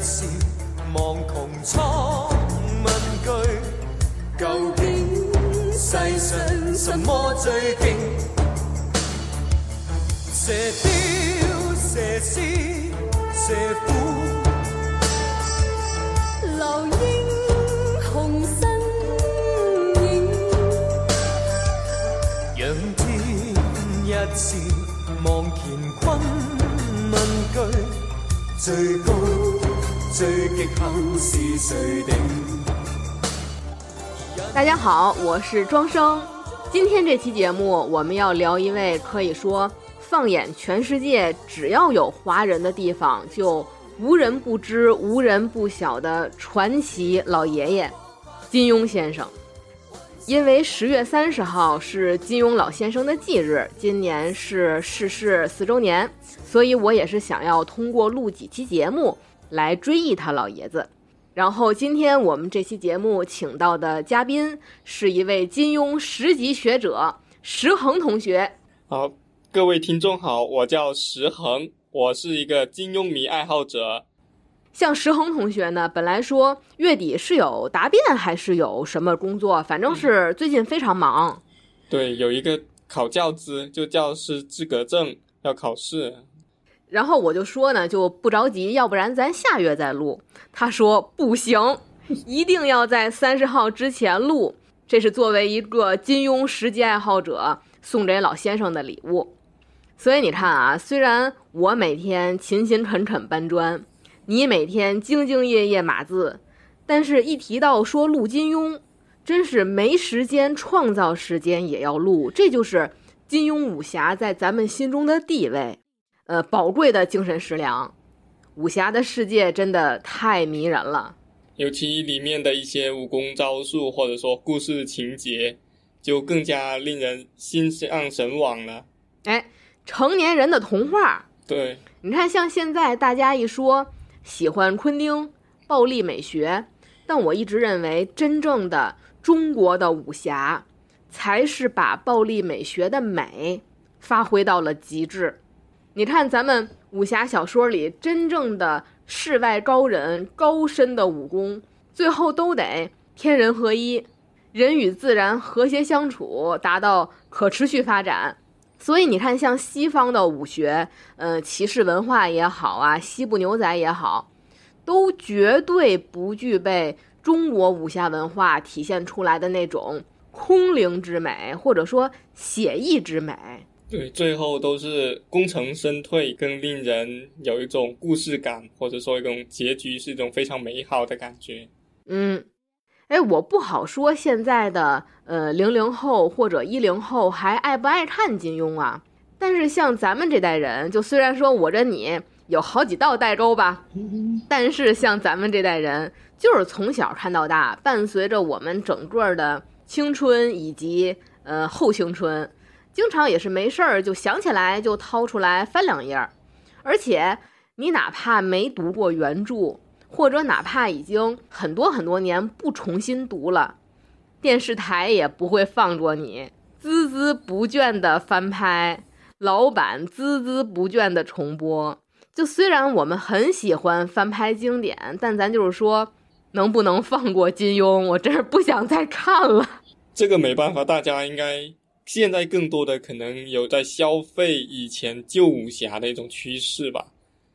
笑，望穷苍问句，究竟世上什么最劲？射雕、射狮、射虎，留英雄身影。仰天一笑，望乾坤问句，最高最极限是谁定？大家好，我是庄生。今天这期节目，我们要聊一位可以说放眼全世界，只要有华人的地方，就无人不知、无人不晓的传奇老爷爷——金庸先生。因为十月三十号是金庸老先生的忌日，今年是逝世四周年，所以我也是想要通过录几期节目来追忆他老爷子。然后今天我们这期节目请到的嘉宾是一位金庸十级学者石恒同学。好，各位听众好，我叫石恒，我是一个金庸迷爱好者。像石恒同学呢，本来说月底是有答辩还是有什么工作，反正是最近非常忙。对，有一个考教资，就教师资格证要考试。然后我就说呢，就不着急，要不然咱下月再录。他说不行，一定要在三十号之前录。这是作为一个金庸十级爱好者送给老先生的礼物。所以你看啊，虽然我每天勤勤恳恳搬砖，你每天兢兢业业码字，但是一提到说录金庸，真是没时间创造时间也要录。这就是金庸武侠在咱们心中的地位。呃，宝贵的精神食粮，武侠的世界真的太迷人了，尤其里面的一些武功招数或者说故事情节，就更加令人心向神往了。哎，成年人的童话。对，你看，像现在大家一说喜欢昆汀暴力美学，但我一直认为，真正的中国的武侠，才是把暴力美学的美发挥到了极致。你看，咱们武侠小说里真正的世外高人、高深的武功，最后都得天人合一，人与自然和谐相处，达到可持续发展。所以你看，像西方的武学，呃，骑士文化也好啊，西部牛仔也好，都绝对不具备中国武侠文化体现出来的那种空灵之美，或者说写意之美。对，最后都是功成身退，更令人有一种故事感，或者说一种结局是一种非常美好的感觉。嗯，哎，我不好说现在的呃零零后或者一零后还爱不爱看金庸啊？但是像咱们这代人，就虽然说我跟你有好几道代沟吧，但是像咱们这代人，就是从小看到大，伴随着我们整个的青春以及呃后青春。经常也是没事儿就想起来就掏出来翻两页儿，而且你哪怕没读过原著，或者哪怕已经很多很多年不重新读了，电视台也不会放过你孜孜不倦的翻拍，老板孜孜不倦的重播。就虽然我们很喜欢翻拍经典，但咱就是说，能不能放过金庸？我真是不想再看了。这个没办法，大家应该。现在更多的可能有在消费以前旧武侠的一种趋势吧，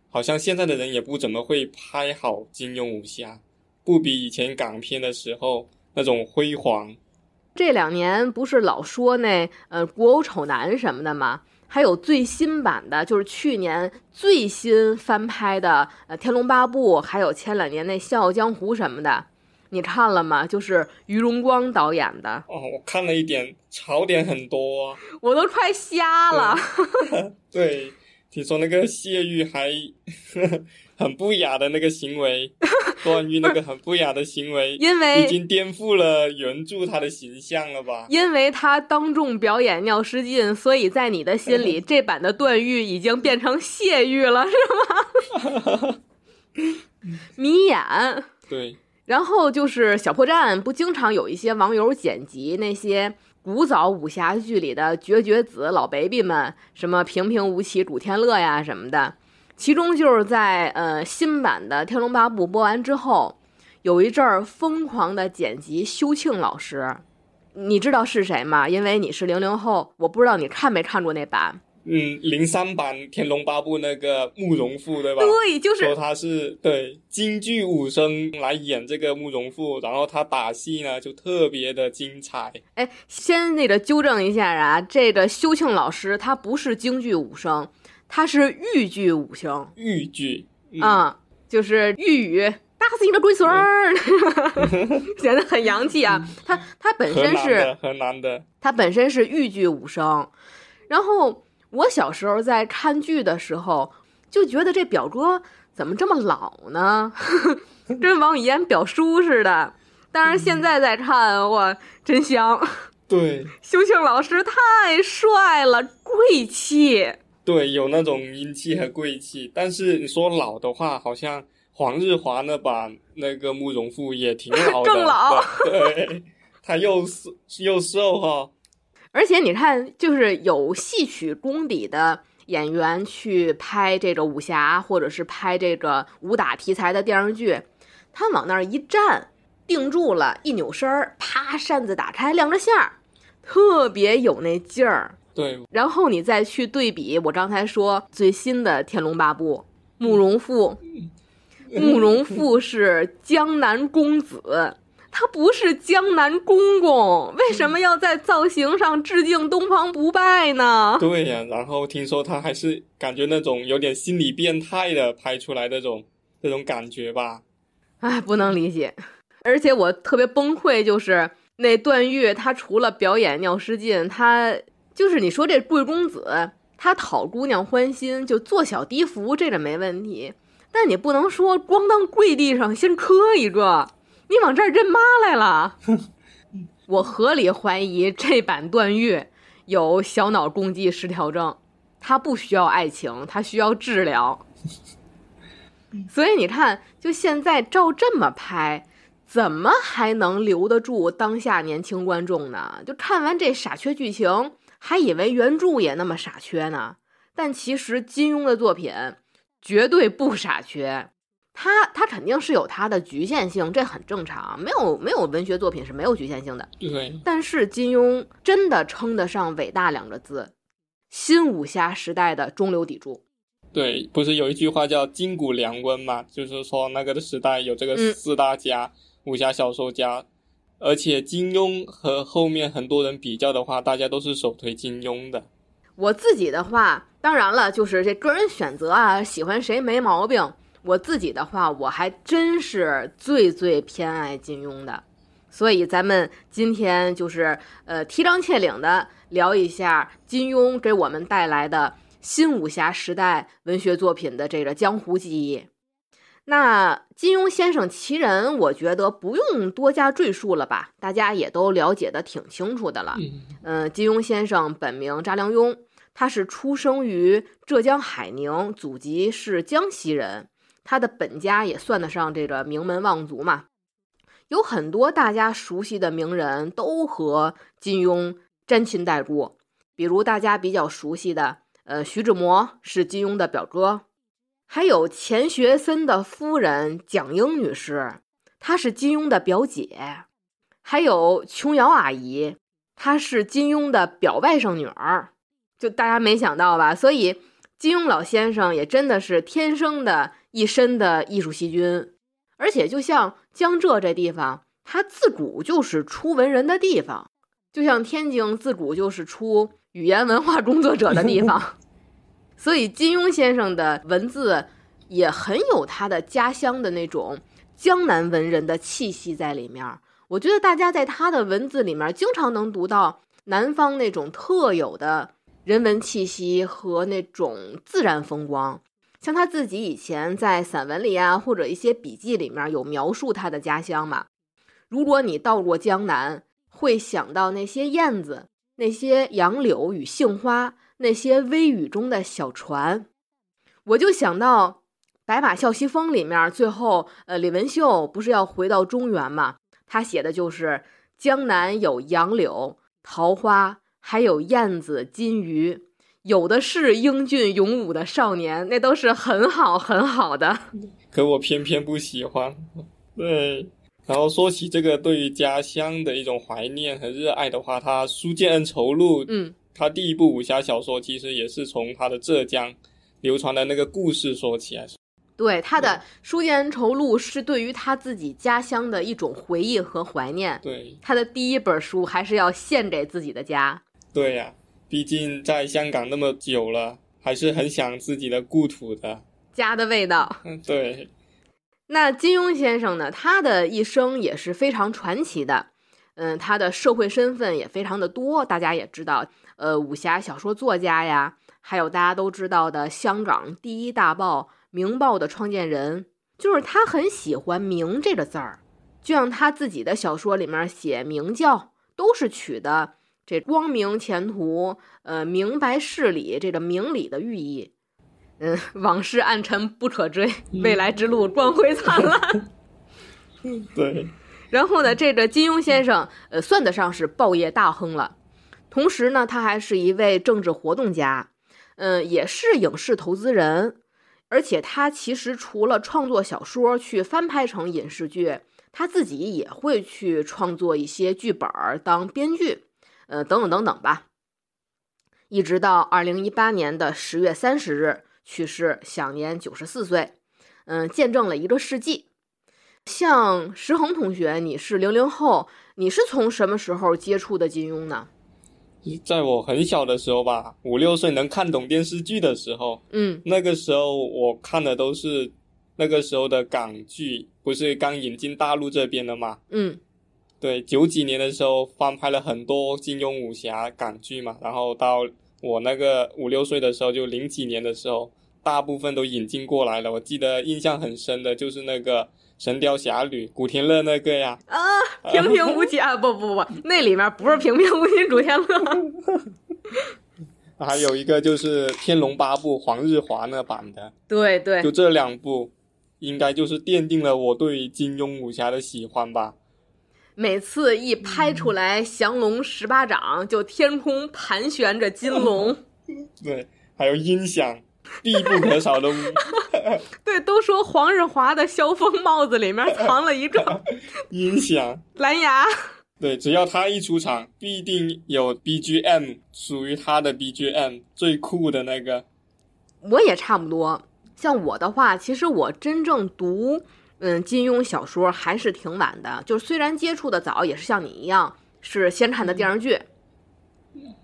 好像现在的人也不怎么会拍好金庸武侠，不比以前港片的时候那种辉煌。这两年不是老说那呃古偶丑男什么的吗？还有最新版的，就是去年最新翻拍的呃《天龙八部》，还有前两年那《笑傲江湖》什么的。你看了吗？就是于荣光导演的哦，我看了一点，槽点很多，我都快瞎了。对，听说那个谢玉还 很不雅的那个行为，段誉那个很不雅的行为，因为已经颠覆了原著他的形象了吧？因为他当众表演尿失禁，所以在你的心里，这版的段誉已经变成谢玉了，是吗？迷眼。对。然后就是小破站，不经常有一些网友剪辑那些古早武侠剧里的绝绝子老 baby 们，什么平平无奇、古天乐呀什么的。其中就是在呃新版的《天龙八部》播完之后，有一阵儿疯狂的剪辑修庆老师，你知道是谁吗？因为你是零零后，我不知道你看没看过那版。嗯，零三版《天龙八部》那个慕容复，对吧？对，就是说他是对京剧武生来演这个慕容复，然后他打戏呢就特别的精彩。哎，先那个纠正一下啊，这个修庆老师他不是京剧武生，他是豫剧武生。豫剧啊、就是豫语，打死你个龟孙儿，显得很洋气啊。他他本身是河南的，他本身是豫剧武生，然后我小时候在看剧的时候就觉得这表哥怎么这么老呢？跟王语嫣表叔似的。但是现在再看，哇，真香！对 修庆老师太帅了，贵气。对，有那种英气和贵气。但是你说老的话，好像黄日华那版那个慕容复也挺老的，更老对，他又瘦又瘦哈、而且你看，就是有戏曲功底的演员去拍这个武侠，或者是拍这个武打题材的电视剧，他往那儿一站，定住了，一扭身儿，啪，扇子打开，亮着相儿，特别有那劲儿。对，然后你再去对比我刚才说最新的《天龙八部》，慕容复，慕容复是江南公子，他不是江南公公，为什么要在造型上致敬东方不败呢？对呀、然后听说他还是感觉那种有点心理变态的拍出来那种那种感觉吧。哎，不能理解。而且我特别崩溃，就是那段誉，他除了表演尿失禁，他就是你说这贵公子，他讨姑娘欢心，就做小低服，这个没问题。但你不能说光当跪地上先磕一个，你往这儿认妈来了。我合理怀疑这版段誉有小脑共济失调症，他不需要爱情，他需要治疗。所以你看，就现在照这么拍，怎么还能留得住当下年轻观众呢？就看完这傻缺剧情，还以为原著也那么傻缺呢。但其实金庸的作品绝对不傻缺，他他肯定是有他的局限性，这很正常。没有没有文学作品是没有局限性的。对，但是金庸真的称得上伟大两个字，新武侠时代的中流砥柱。对，不是有一句话叫“筋骨良温”嘛？就是说那个的时代有这个嗯四大家、武侠小说家，而且金庸和后面很多人比较的话，大家都是首推金庸的。我自己的话，当然了，就是这个人选择啊，喜欢谁没毛病。我自己的话，我还真是最最偏爱金庸的，所以咱们今天就是呃提纲挈领的聊一下金庸给我们带来的新武侠时代文学作品的这个江湖记忆。那金庸先生其人，我觉得不用多加赘述了吧，大家也都了解的挺清楚的了。嗯，呃，金庸先生本名查良镛，他是出生于浙江海宁，祖籍是江西人。他的本家也算得上这个名门望族嘛。有很多大家熟悉的名人都和金庸沾亲带故，比如大家比较熟悉的，呃，徐志摩是金庸的表哥，还有钱学森的夫人蒋英女士，她是金庸的表姐，还有琼瑶阿姨，她是金庸的表外甥女儿，就大家没想到吧？所以金庸老先生也真的是天生的一身的艺术细菌，而且就像江浙这地方，它自古就是出文人的地方，就像天津自古就是出语言文化工作者的地方，所以金庸先生的文字也很有他的家乡的那种江南文人的气息在里面。我觉得大家在他的文字里面经常能读到南方那种特有的人文气息和那种自然风光。像他自己以前在散文里啊，或者一些笔记里面有描述他的家乡嘛。如果你到过江南，会想到那些燕子、那些杨柳与杏花、那些微雨中的小船。我就想到《白马啸西风》里面，最后呃李文秀不是要回到中原嘛？他写的就是江南有杨柳、桃花，还有燕子、金鱼。有的是英俊勇武的少年，那都是很好很好的。可我偏偏不喜欢。对，然后说起这个对于家乡的一种怀念和热爱的话，他《书剑恩仇录》，嗯，他第一部武侠小说其实也是从他的浙江流传的那个故事说起来。对他的《书剑恩仇录》是对于他自己家乡的一种回忆和怀念。对，他的第一本书还是要献给自己的家。对呀、毕竟在香港那么久了，还是很想自己的故土的。家的味道。嗯，对，那金庸先生呢？他的一生也是非常传奇的。嗯，他的社会身份也非常的多，大家也知道，呃，武侠小说作家呀，还有大家都知道的香港第一大报《明报》的创建人，就是他很喜欢“明”这个字儿，就像他自己的小说里面写明教，都是取的这光明前途、呃明白事理这个明理的寓意。嗯，往事暗沉不可追，未来之路光辉灿烂。对，然后呢，这个金庸先生，呃，算得上是报业大亨了。同时呢，他还是一位政治活动家，嗯，也是影视投资人。而且他其实除了创作小说去翻拍成影视剧，他自己也会去创作一些剧本儿当编剧，呃，等等等等吧。一直到二零一八年的十月三十日去世，享年九十四岁，嗯，见证了一个世纪。像石恒同学，你是零零后，你是从什么时候接触的金庸呢？在我很小的时候吧，五六岁能看懂电视剧的时候，嗯那个时候我看的都是那个时候的港剧，不是刚引进大陆这边的嘛？嗯对，九几年的时候翻拍了很多金庸武侠港剧嘛，然后到我那个五六岁的时候，就零几年的时候，大部分都引进过来了。我记得印象很深的就是那个《神雕侠侣》，古天乐那个呀，啊，平平无奇啊，不不不，那里面不是平平无奇古天乐。还有一个就是《天龙八部》黄日华那版的，对对就，这两部，应该就是奠定了我对金庸武侠的喜欢吧。每次一拍出来降龙十八掌，就天空盘旋着金龙。对，还有音响，必不可少的 对，都说黄日华的萧峰帽子里面藏了一个 音响。蓝牙。对，只要他一出场，必定有 BGM 属于他的 BGM 最酷的那个。我也差不多。像我的话，其实我真正读嗯金庸小说还是挺晚的，就是虽然接触的早，也是像你一样是先看的电视剧。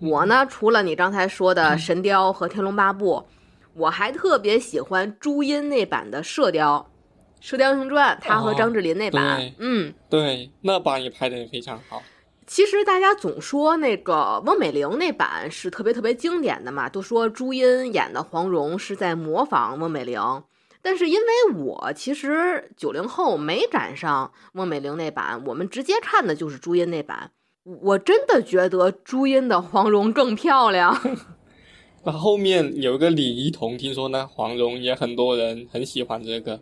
我呢，除了你刚才说的《神雕》和《天龙八部》，我还特别喜欢朱茵那版的《射雕》，《射雕英雄传》，他和哦张智霖那版。对嗯，对，那版也拍的也非常好。其实大家总说那个翁美玲那版是特别特别经典的嘛，都说朱茵演的黄蓉是在模仿翁美玲。但是因为我其实九零后没赶上孟美玲那版，我们直接看的就是朱茵那版。我真的觉得朱茵的黄蓉更漂亮。那后面有一个李一桐，听说呢黄蓉也很多人很喜欢这个。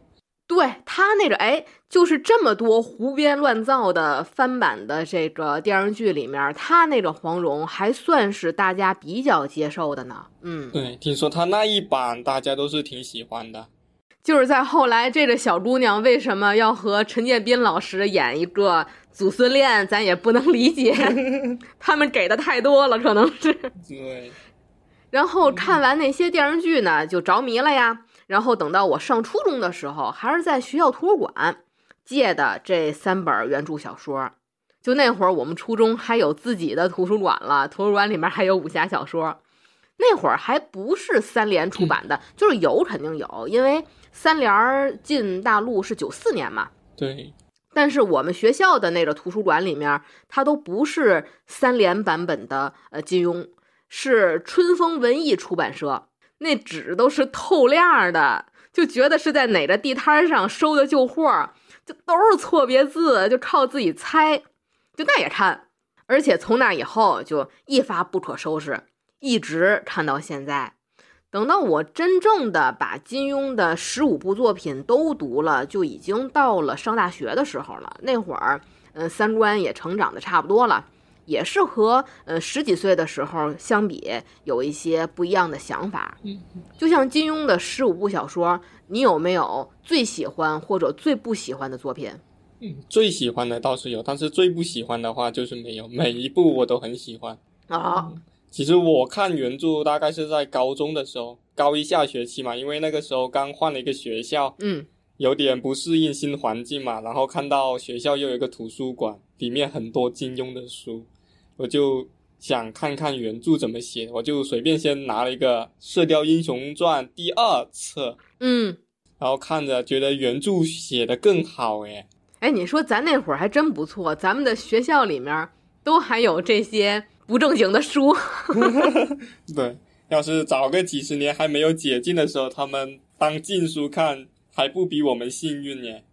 对他那个哎，就是这么多胡编乱造的翻版的这个电视剧里面，他那个黄蓉还算是大家比较接受的呢。嗯，对，听说他那一版大家都是挺喜欢的。就是在后来，这个小姑娘为什么要和陈建斌老师演一个祖孙恋，咱也不能理解，他们给的太多了，可能是。对，然后看完那些电视剧呢，就着迷了呀。然后等到我上初中的时候，还是在学校图书馆借的这三本原著小说。就那会儿，我们初中还有自己的图书馆了，图书馆里面还有武侠小说。那会儿还不是三联出版的，就是有肯定有，因为三联进大陆是九四年嘛。对，但是我们学校的那个图书馆里面，它都不是三联版本的呃金庸，是春风文艺出版社，那纸都是透亮的，就觉得是在哪个地摊上收的旧货，就都是错别字，就靠自己猜，就那也看，而且从那以后就一发不可收拾，一直看到现在。等到我真正的把金庸的十五部作品都读了，就已经到了上大学的时候了。那会儿，嗯，三观也成长的差不多了，也是和呃十几岁的时候相比有一些不一样的想法。嗯，就像金庸的十五部小说，你有没有最喜欢或者最不喜欢的作品？嗯，最喜欢的倒是有，但是最不喜欢的话就是没有。每一部我都很喜欢。啊，其实我看原著大概是在高中的时候，高一下学期嘛，因为那个时候刚换了一个学校，嗯有点不适应新环境嘛，然后看到学校又有一个图书馆，里面很多金庸的书，我就想看看原著怎么写，我就随便先拿了一个《射雕英雄传》第二册，嗯，然后看着觉得原著写的更好诶。哎，你说咱那会儿还真不错，咱们的学校里面都还有这些不正经的书。对，要是早个几十年还没有解禁的时候，他们当禁书看，还不比我们幸运耶？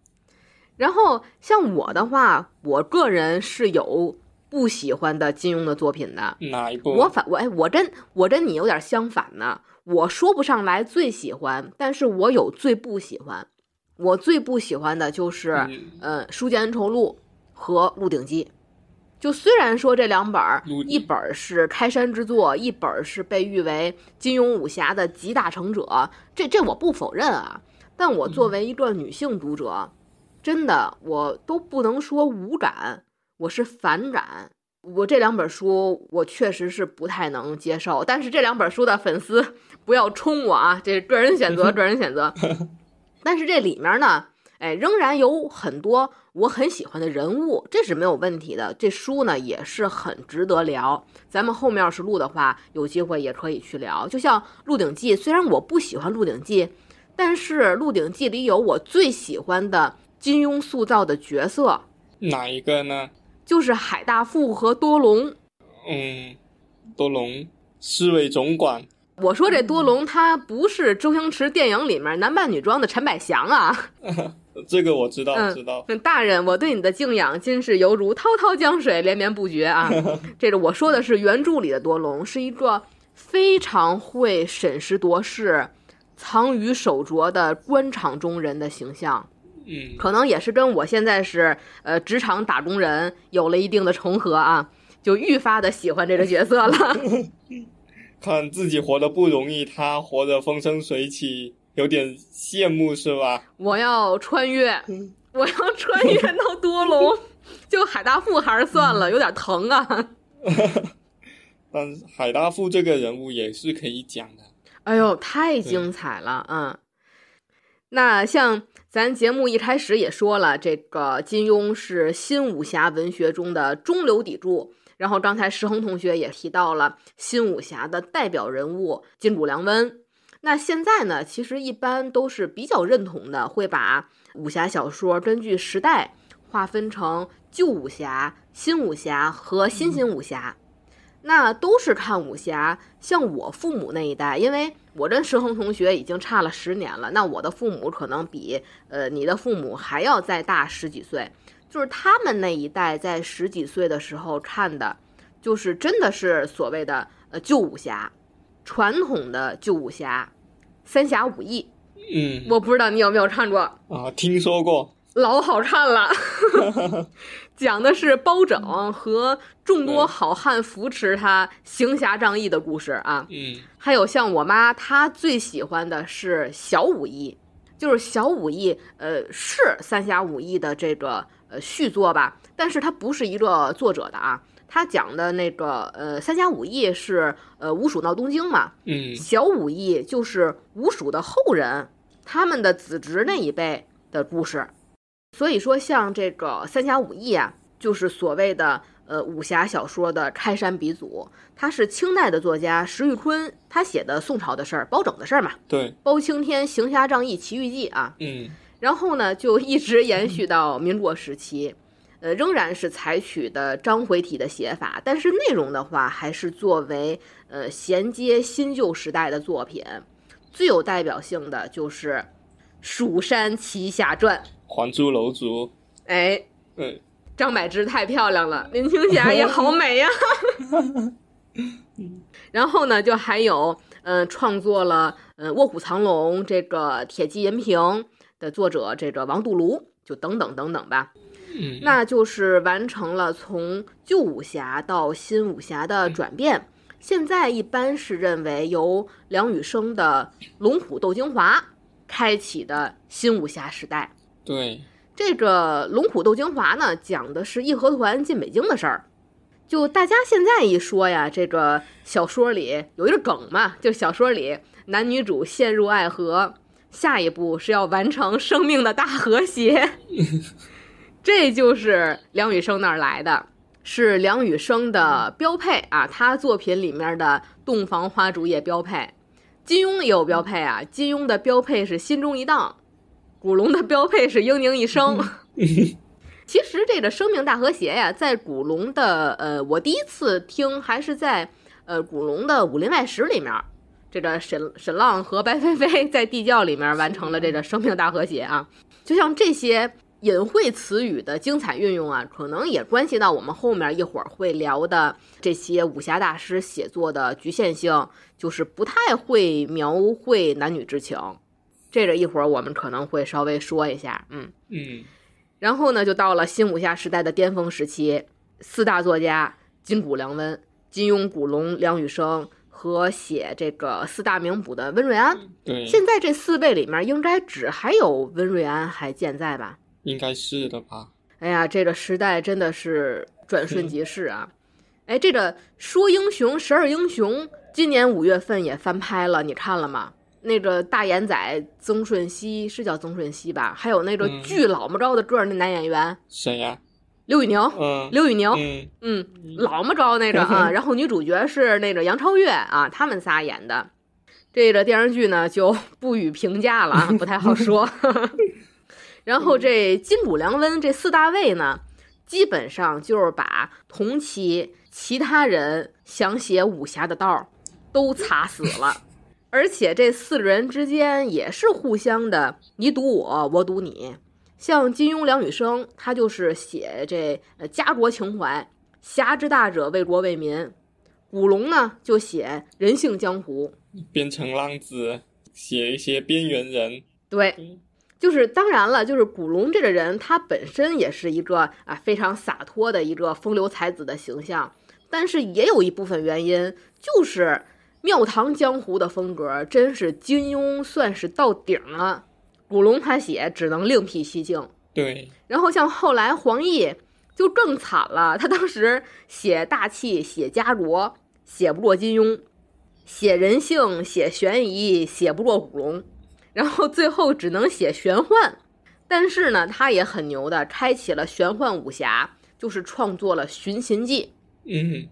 然后像我的话，我个人是有不喜欢的金庸的作品的。哪一部？我反我哎，我真我跟你有点相反呢。我说不上来最喜欢，但是我有最不喜欢。我最不喜欢的就是嗯呃《书剑恩仇录》和《鹿鼎记》。就虽然说这两本儿，一本儿是开山之作，一本儿是被誉为金庸武侠的集大成者，这这我不否认啊。但我作为一个女性读者，真的我都不能说无感，我是反感。我这两本书，我确实是不太能接受。但是这两本书的粉丝 不要冲我啊，这是个人选择，个人选择。但是这里面呢，哎，仍然有很多我很喜欢的人物，这是没有问题的。这书呢也是很值得聊。咱们后面要是录的话，有机会也可以去聊。就像《鹿鼎记》，虽然我不喜欢《鹿鼎记》，但是《鹿鼎记》里有我最喜欢的金庸塑造的角色，哪一个呢？就是海大富和多隆。嗯，多隆，市委总管。我说这多隆他不是周星驰电影里面男扮女装的陈百祥啊。这个我知道，嗯知道。大人，我对你的敬仰，今是犹如滔滔江水，连绵不绝啊！这个我说的是原著里的多隆，是一个非常会审时度势、藏于手拙的官场中人的形象，嗯，可能也是跟我现在是呃职场打工人有了一定的重合啊，就愈发的喜欢这个角色了。看自己活得不容易，他活得风生水起，有点羡慕是吧？我要穿越，我要穿越到多隆，就海大富还是算了，有点疼啊。但海大富这个人物也是可以讲的。哎呦，太精彩了，嗯。那像咱节目一开始也说了，这个金庸是新武侠文学中的中流砥柱。然后刚才石恒同学也提到了新武侠的代表人物金主良温。那现在呢，其实一般都是比较认同的，会把武侠小说根据时代划分成旧武侠、新武侠和新兴武侠。那都是看武侠，像我父母那一代，因为我跟石恒同学已经差了十年了，那我的父母可能比呃你的父母还要再大十几岁，就是他们那一代在十几岁的时候看的，就是真的是所谓的呃旧武侠，传统的旧武侠，三侠五义，嗯，我不知道你有没有看过，啊，听说过。老好看了，讲的是包拯和众多好汉扶持他行侠仗义的故事啊。嗯还有像我妈，她最喜欢的是小武艺，就是小武艺，呃，是三侠五义的这个呃续作吧，但是它不是一个作者的啊。他讲的那个呃三侠五义是呃吴蜀闹东京嘛，嗯小五义就是吴蜀的后人，他们的子侄那一辈的故事。所以说，像这个三侠五义啊，就是所谓的呃武侠小说的开山鼻祖。他是清代的作家石玉坤，他写的宋朝的事儿、包拯的事儿嘛，对，包青天行侠仗义奇遇记啊。嗯然后呢，就一直延续到民国时期，呃，仍然是采取的章回体的写法，但是内容的话，还是作为呃衔接新旧时代的作品。最有代表性的就是《蜀山奇侠传》。还珠楼主。哎，嗯张柏芝太漂亮了，林青霞也好美呀。然后呢，就还有呃，创作了呃《卧虎藏龙》这个《铁骑银瓶》的作者这个王杜庐，就等等等等吧。嗯，那就是完成了从旧武侠到新武侠的转变。现在一般是认为由梁羽生的《龙虎斗精华》开启的新武侠时代。对，这个《龙虎斗精华》呢，讲的是义和团进北京的事儿。就大家现在一说呀，这个小说里有一个梗嘛，就小说里男女主陷入爱河，下一步是要完成生命的大和谐。这就是梁羽生那儿来的，是梁羽生的标配啊，他作品里面的洞房花烛夜标配。金庸也有标配啊，金庸的标配是心中一荡，古龙的标配是英宁一声。其实这个生命大和谐呀，在古龙的呃，我第一次听还是在呃古龙的《武林外史》里面，这个沈沈浪和白飞飞在地窖里面完成了这个生命大和谐啊。就像这些隐晦词语的精彩运用啊，可能也关系到我们后面一会儿会聊的这些武侠大师写作的局限性，就是不太会描绘男女之情。这个一会儿我们可能会稍微说一下，嗯。嗯然后呢，就到了新武侠时代的巅峰时期，四大作家金谷良温、金庸、古龙、梁羽生和写这个四大名捕的温瑞安。对，现在这四位里面，应该只还有温瑞安还健在吧？应该是的吧？哎呀，这个时代真的是转瞬即逝啊！哎，这个说英雄十二英雄，今年五月份也翻拍了，你看了吗？那个大眼仔曾舜晞是叫曾舜晞吧？还有那个嗯巨老么着的个儿那男演员谁呀？刘宇宁，嗯刘宇宁，嗯嗯，老么着那个啊，然后女主角是那个杨超越啊，他们仨演的。这个电视剧呢就不予评价了啊，不太好说。然后这金谷良温这四大卫呢，基本上就是把同期其他人想写武侠的道儿都擦死了，而且这四个人之间也是互相的，你赌我，我赌你。像金庸、梁羽生，他就是写这呃家国情怀，侠之大者，为国为民。古龙呢，就写人性江湖。变成浪子写一些边缘人，对嗯，就是当然了，就是古龙这个人，他本身也是一个啊非常洒脱的一个风流才子的形象，但是也有一部分原因，就是庙堂江湖的风格，真是金庸算是到顶了，古龙他写只能另辟蹊径。对，然后像后来黄奕就更惨了，他当时写大气、写家国，写不过金庸；写人性、写悬疑，写不过古龙。然后最后只能写玄幻，但是呢，他也很牛的，开启了玄幻武侠，就是创作了《寻秦记》。嗯，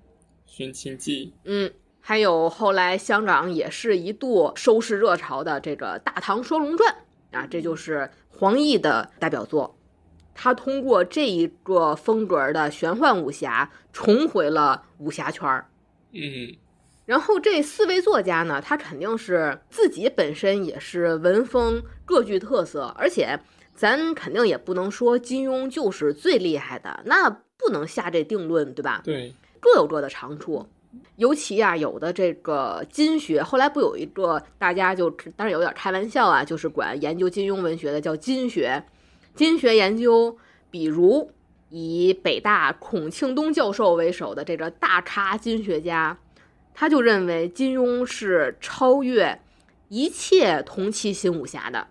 寻秦记，嗯，还有后来香港也是一度收视热潮的这个《大唐双龙传》啊，这就是黄奕的代表作。他通过这一个风格的玄幻武侠，重回了武侠圈儿。嗯然后这四位作家呢，他肯定是自己本身也是文风各具特色，而且咱肯定也不能说金庸就是最厉害的，那不能下这定论，对吧？对，各有各的长处。尤其呀、有的这个金学，后来不有一个大家就当然有点开玩笑啊，就是管研究金庸文学的叫金学。金学研究，比如以北大孔庆东教授为首的这个大咖金学家，他就认为金庸是超越一切同期新武侠的，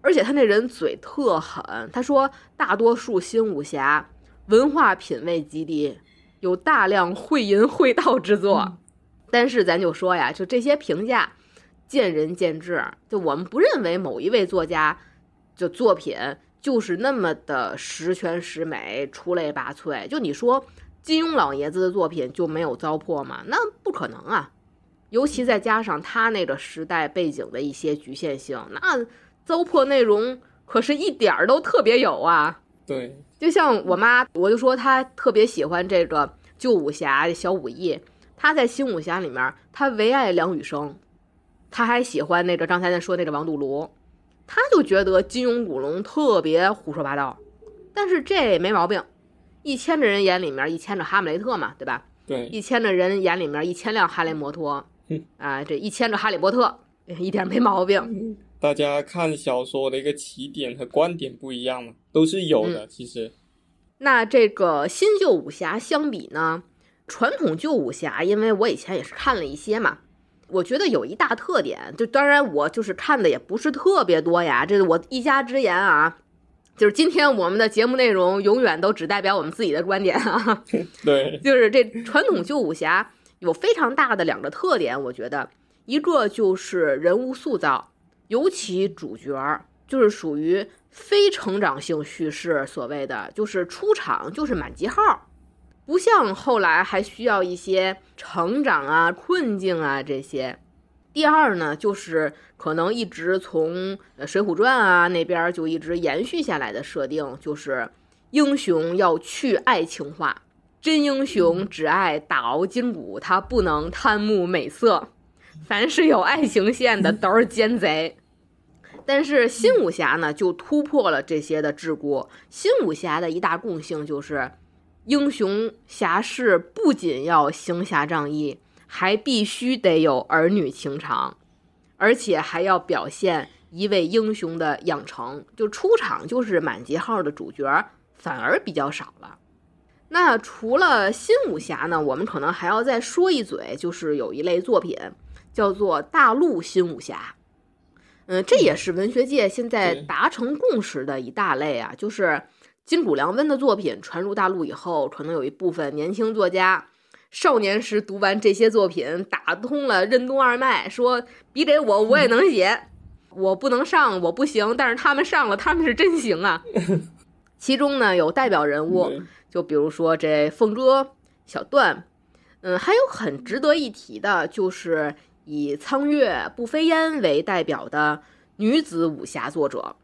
而且他那人嘴特狠，他说大多数新武侠文化品位极低，有大量会淫会道之作。但是咱就说呀，就这些评价见仁见智，就我们不认为某一位作家就作品就是那么的十全十美、出类拔萃。就你说金庸老爷子的作品就没有糟粕吗？那不可能啊！尤其再加上他那个时代背景的一些局限性，那糟粕内容可是一点儿都特别有啊！对，就像我妈，我就说她特别喜欢这个旧武侠小武艺，她在新武侠里面，她唯爱梁羽生，她还喜欢那个刚才咱说那个王杜庐，她就觉得金庸、古龙特别胡说八道，但是这没毛病，一千个人眼里面一千个哈姆雷特嘛，对吧？对，一千个人眼里面一千辆哈雷摩托，啊，这一千个哈利波特一点没毛病。大家看小说的一个起点和观点不一样嘛，都是有嗯的。其实，那这个新旧武侠相比呢，传统旧武侠，因为我以前也是看了一些嘛，我觉得有一大特点，就当然我就是看的也不是特别多呀，这是我一家之言啊。就是今天我们的节目内容永远都只代表我们自己的观点啊。对，就是这传统旧武侠有非常大的两个特点，我觉得一个就是人物塑造，尤其主角儿就是属于非成长性叙事，所谓的就是出场就是满级号，不像后来还需要一些成长啊、困境啊这些。第二呢，就是可能一直从呃《水浒传》啊那边就一直延续下来的设定，就是英雄要去爱情化，真英雄只爱打熬筋骨，他不能贪慕美色。凡是有爱情线的都是奸贼。但是新武侠呢，就突破了这些的桎梏。新武侠的一大共性就是，英雄侠士不仅要行侠仗义，还必须得有儿女情长，而且还要表现一位英雄的养成。就出场就是满级号的主角，反而比较少了。那除了新武侠呢，我们可能还要再说一嘴，就是有一类作品叫做大陆新武侠。嗯，这也是文学界现在达成共识的一大类啊，就是金谷良温的作品传入大陆以后，可能有一部分年轻作家少年时读完这些作品，打通了任督二脉，说笔给我，我也能写，我不能上，我不行，但是他们上了，他们是真行啊。其中呢，有代表人物，就比如说这凤哥、小段，嗯，还有很值得一提的，就是以苍月、不飞烟为代表的女子武侠作者，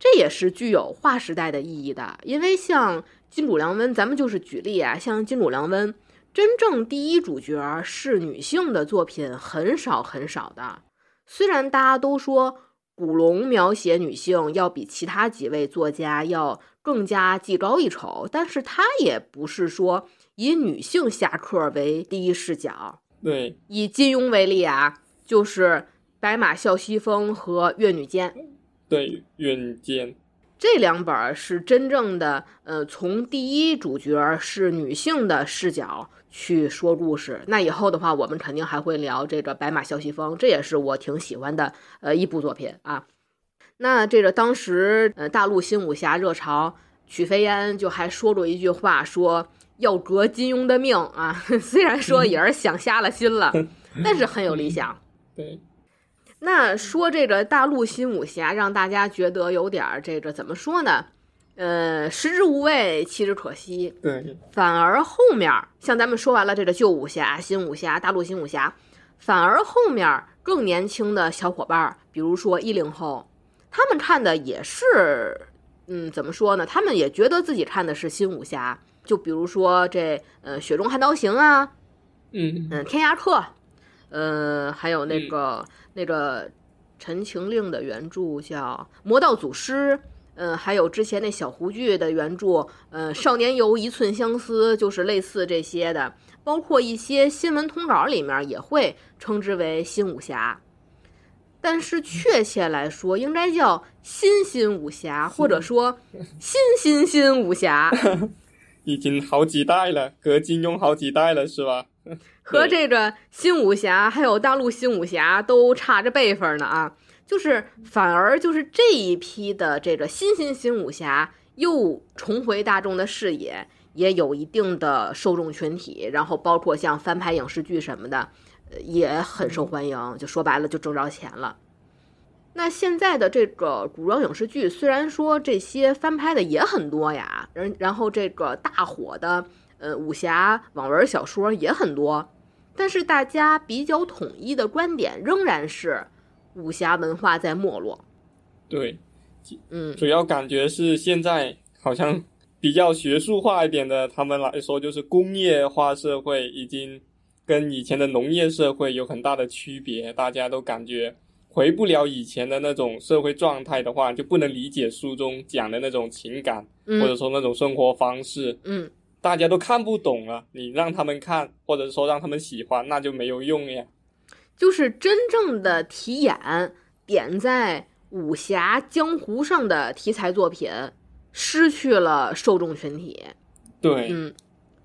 这也是具有划时代的意义的。因为像金主良温，咱们就是举例啊，像金主良温，真正第一主角是女性的作品很少很少的。虽然大家都说古龙描写女性要比其他几位作家要更加技高一筹，但是他也不是说以女性侠客为第一视角。对，以金庸为例啊，就是白马啸西风和越女剑对，越女剑，这两本是真正的，呃，从第一主角是女性的视角去说故事。那以后的话，我们肯定还会聊这个《白马啸西风》，这也是我挺喜欢的，呃，一部作品啊。那这个当时，呃，大陆新武侠热潮，曲飞烟就还说过一句话，说要革金庸的命啊。虽然说也是想瞎了心了，但是很有理想。对，那说这个大陆新武侠，让大家觉得有点儿这个怎么说呢？呃，食之无味，弃之可惜。对，反而后面像咱们说完了这个旧武侠、新武侠、大陆新武侠，反而后面更年轻的小伙伴，比如说一零后，他们看的也是，嗯，怎么说呢？他们也觉得自己看的是新武侠。就比如说这呃《雪中悍刀行》啊，嗯，嗯，天涯客，呃，还有那个、那个陈情令的原著叫《魔道祖师》，嗯，还有之前那小胡剧的原著，呃，《少年游一寸相思》，就是类似这些的，包括一些新闻通稿里面也会称之为新武侠。但是确切来说，应该叫新新武侠，或者说新新新武侠。已经好几代了，隔金庸好几代了，是吧？和这个新武侠还有大陆新武侠都差着辈分呢啊！就是反而就是这一批的这个新新新武侠又重回大众的视野，也有一定的受众群体，然后包括像翻拍影视剧什么的，呃也很受欢迎。就说白了，就挣着钱了。那现在的这个古装影视剧，虽然说这些翻拍的也很多呀，然然后这个大火的呃武侠网文小说也很多，但是大家比较统一的观点仍然是武侠文化在没落。对，嗯主要感觉是现在好像比较学术化一点的，他们来说就是工业化社会已经跟以前的农业社会有很大的区别，大家都感觉回不了以前的那种社会状态的话，就不能理解书中讲的那种情感，或者嗯说那种生活方式，嗯，大家都看不懂了。你让他们看，或者说让他们喜欢，那就没有用呀。就是真正的题眼点在武侠江湖上的题材作品失去了受众群体。对，嗯，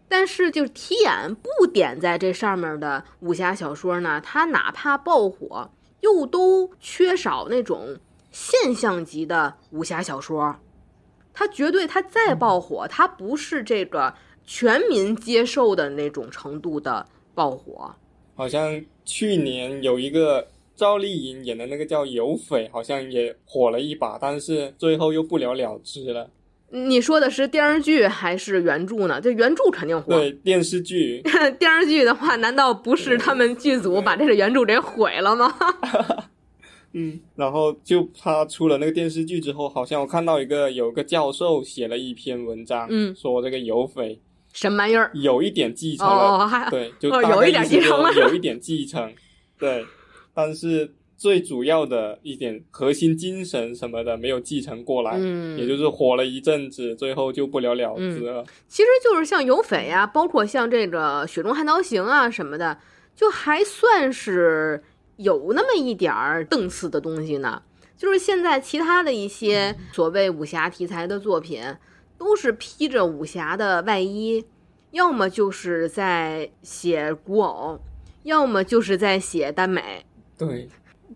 但是就是题眼不点在这上面的武侠小说呢，它哪怕爆火，又都缺少那种现象级的武侠小说。它绝对，它再爆火，它不是这个全民接受的那种程度的爆火。好像去年有一个赵丽颖演的那个叫《有匪》，好像也火了一把，但是最后又不了了之了。你说的是电视剧还是原著呢？这原著肯定火。对，电视剧。电视剧的话，难道不是他们剧组把这个原著给毁了吗？嗯，然后就他出了那个电视剧之后，好像我看到一个有个教授写了一篇文章，嗯，说这个有匪什么玩意儿，有一点继承了，对，就有一点继承了。有一点继承，对，但是最主要的一点核心精神什么的没有继承过来，嗯。也就是火了一阵子，最后就不了了之了。其实就是像有匪啊、包括像这个《雪中悍刀行》啊什么的，就还算是有那么一点儿档次的东西呢。就是现在其他的一些所谓武侠题材的作品，都是披着武侠的外衣，要么就是在写古偶，要么就是在写耽美。对，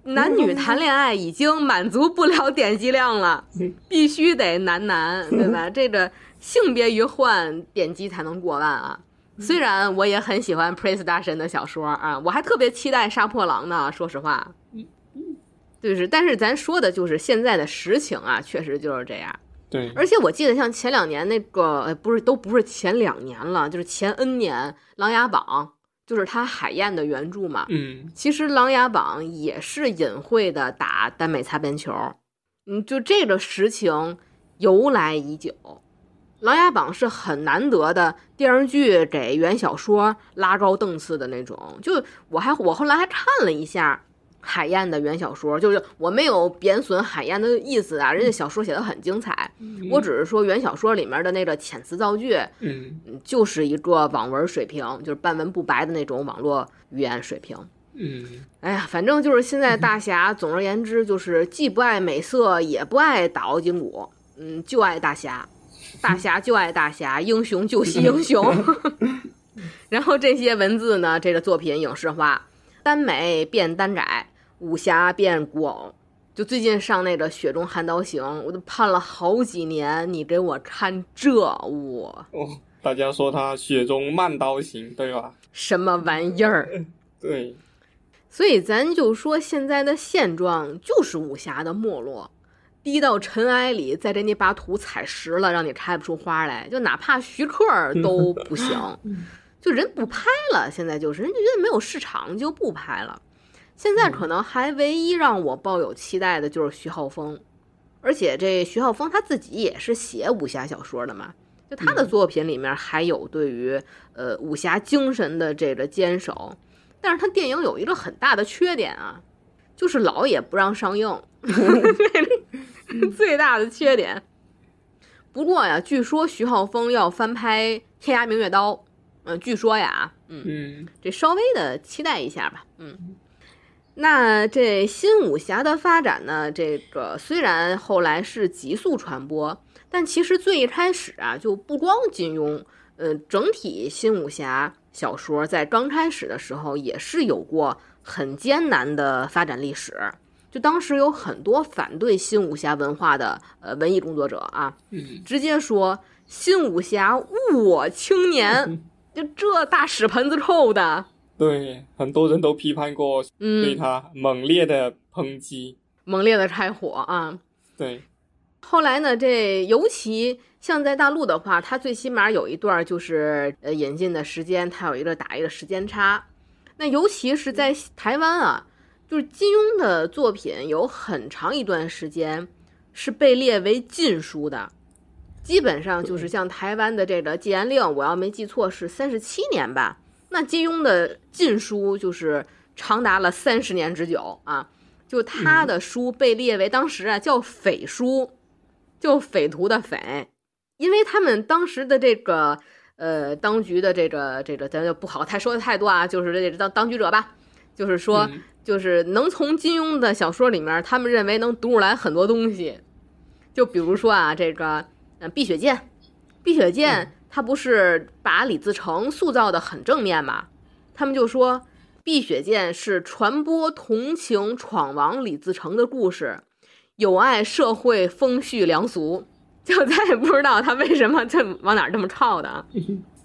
男女谈恋爱已经满足不了点击量了，必须得男男，对吧？这个性别一换，点击才能过万啊！虽然我也很喜欢 Prince 大神的小说啊，我还特别期待杀破狼呢。说实话，就是，但是咱说的就是现在的实情啊，确实就是这样。对，而且我记得像前两年那个，呃不是都不是前两年了，就是前 N 年《琅琊榜》，就是他海燕的原著嘛。嗯，其实《琅琊榜》也是隐晦的打耽美擦边球，嗯，就这个实情由来已久。《琅琊榜》是很难得的电视剧给原小说拉高档次的那种。就我还我后来还看了一下海燕的原小说，就是我没有贬损海燕的意思啊，人家小说写的很精彩，我只是说原小说里面的那个遣词造句，嗯。嗯就是一个网文水平，就是半文不白的那种网络语言水平。嗯，哎呀，反正就是现在 大侠，总而言之就是既不爱美色，也不爱打熬筋骨，嗯，就爱大侠，大侠就爱大侠，英雄就惜英雄。然后这些文字呢，这个作品影视化，耽美变耽改，武侠变古偶。就最近上那个《雪中悍刀行》，我都盼了好几年，你给我看这我哦，大家说他雪中慢刀行，对吧？什么玩意儿？对，所以咱就说现在的现状就是武侠的没落，低到尘埃里，再给你把土踩实了，让你开不出花来。就哪怕徐克 都不行，就人不拍了。现在就是人家觉得没有市场就不拍了。现在可能还唯一让我抱有期待的就是徐浩峰，而且这徐浩峰他自己也是写武侠小说的嘛，就他的作品里面还有对于呃武侠精神的这个坚守。但是他电影有一个很大的缺点啊，就是老也不让上映，最大的缺点。不过呀，据说徐浩峰要翻拍《天涯明月刀》，嗯，据说呀，嗯，嗯这稍微的期待一下吧，嗯。那这新武侠的发展呢？这个虽然后来是急速传播，但其实最一开始啊，就不光金庸，呃，整体新武侠小说在刚开始的时候也是有过很艰难的发展历史。就当时有很多反对新武侠文化的呃文艺工作者啊，嗯，直接说新武侠误我青年，就这大屎盆子臭的，对，很多人都批判过对嗯，他猛烈的抨击。猛烈的开火啊。对，后来呢，这尤其像在大陆的话，它最起码有一段就是呃引进的时间，它有一个打一个时间差。那尤其是在台湾啊，就是金庸的作品有很长一段时间是被列为禁书的，基本上就是像台湾的这个戒严令，我要没记错是三十七年吧。那金庸的禁书就是长达了三十年之久啊。就他的书被列为当时啊叫匪书，就匪徒的匪，因为他们当时的这个呃当局的这个这个咱就不好太说的太多啊，就是这个当当局者吧，就是说，嗯就是能从金庸的小说里面，他们认为能读出来很多东西。就比如说啊，这个嗯，碧血剑，碧血剑它不是把李自成塑造的很正面嘛？他们就说，碧血剑是传播同情闯王李自成的故事，有爱社会风序良俗。就咱也不知道他为什么这么往哪儿这么抄的啊。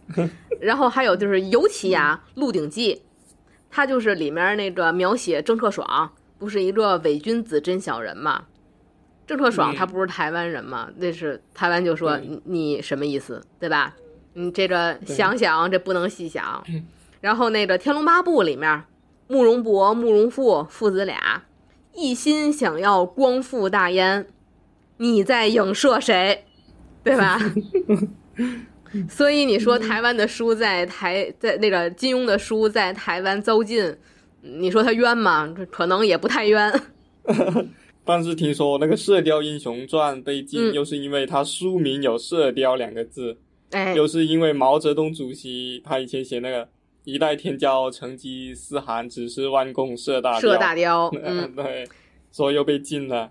然后还有就是，尤其啊，《鹿鼎记》，它就是里面那个描写郑克爽，不是一个伪君子真小人嘛？郑特爽嗯他不是台湾人嘛？那是台湾就说你你什么意思，对吧？你这个想想，这不能细想。然后那个《天龙八部》里面，慕容博、慕容复父子俩一心想要光复大燕，你在影射谁？对吧？所以你说台湾的书在台在那个金庸的书在台湾遭禁，你说他冤吗？这可能也不太冤。但是听说那个《射雕英雄传》被禁，嗯。又是因为它书名有“射雕”两个字，哎，又是因为毛泽东主席他以前写那个“一代天骄成吉思汗，只是弯弓射大雕”，射大雕，嗯，对，所以又被禁了。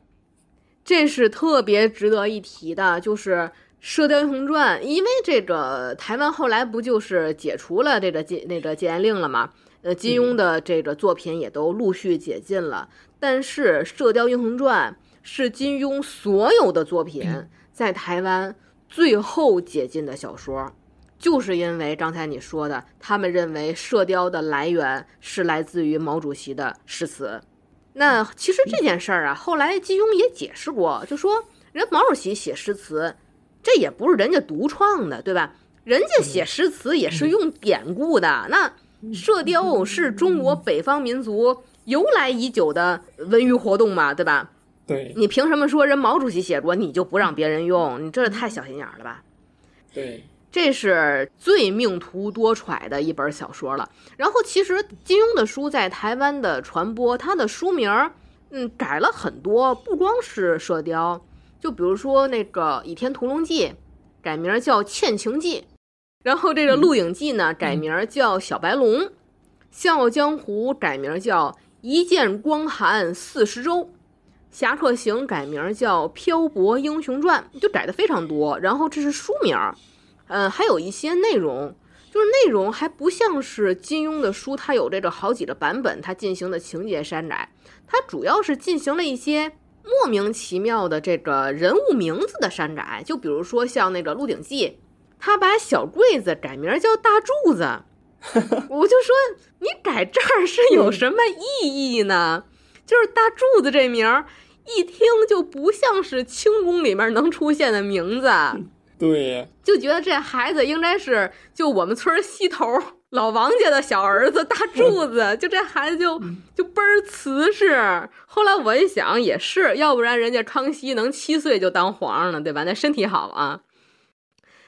这是特别值得一提的，就是《射雕英雄传》，因为这个台湾后来不就是解除了这个禁那个戒严令了吗？呃，金庸的这个作品也都陆续解禁了，但是《射雕英雄传》是金庸所有的作品在台湾最后解禁的小说。就是因为刚才你说的，他们认为射雕的来源是来自于毛主席的诗词。那其实这件事儿啊，后来金庸也解释过，就说人毛主席写诗词，这也不是人家独创的，对吧？人家写诗词也是用典故的。那射雕是中国北方民族由来已久的文娱活动嘛，对吧？对你凭什么说人毛主席写过，你就不让别人用？你这也太小心眼儿了吧？对，这是最命途多舛的一本小说了。然后，其实金庸的书在台湾的传播，他的书名儿，嗯，改了很多，不光是《射雕》，就比如说那个《倚天屠龙记》，改名儿叫《倩情记》，然后这个《鹿鼎记》呢，改名儿叫《小白龙》，《笑傲江湖》改名儿叫《一剑光寒四十州》。《侠客行》改名叫《漂泊英雄传》，就改的非常多。然后这是书名，嗯，还有一些内容，就是内容还不像是金庸的书，它有这个好几个版本，它进行的情节删改，它主要是进行了一些莫名其妙的这个人物名字的删改，就比如说像那个《鹿鼎记》，他把小桂子改名叫大柱子，我就说你改这儿是有什么意义呢？就是大柱子这名儿一听就不像是清宫里面能出现的名字。对，就觉得这孩子应该是就我们村西头老王家的小儿子大柱子，就这孩子就就倍儿瓷实。后来我一想也是，要不然人家康熙能七岁就当皇上了，对吧？那身体好啊。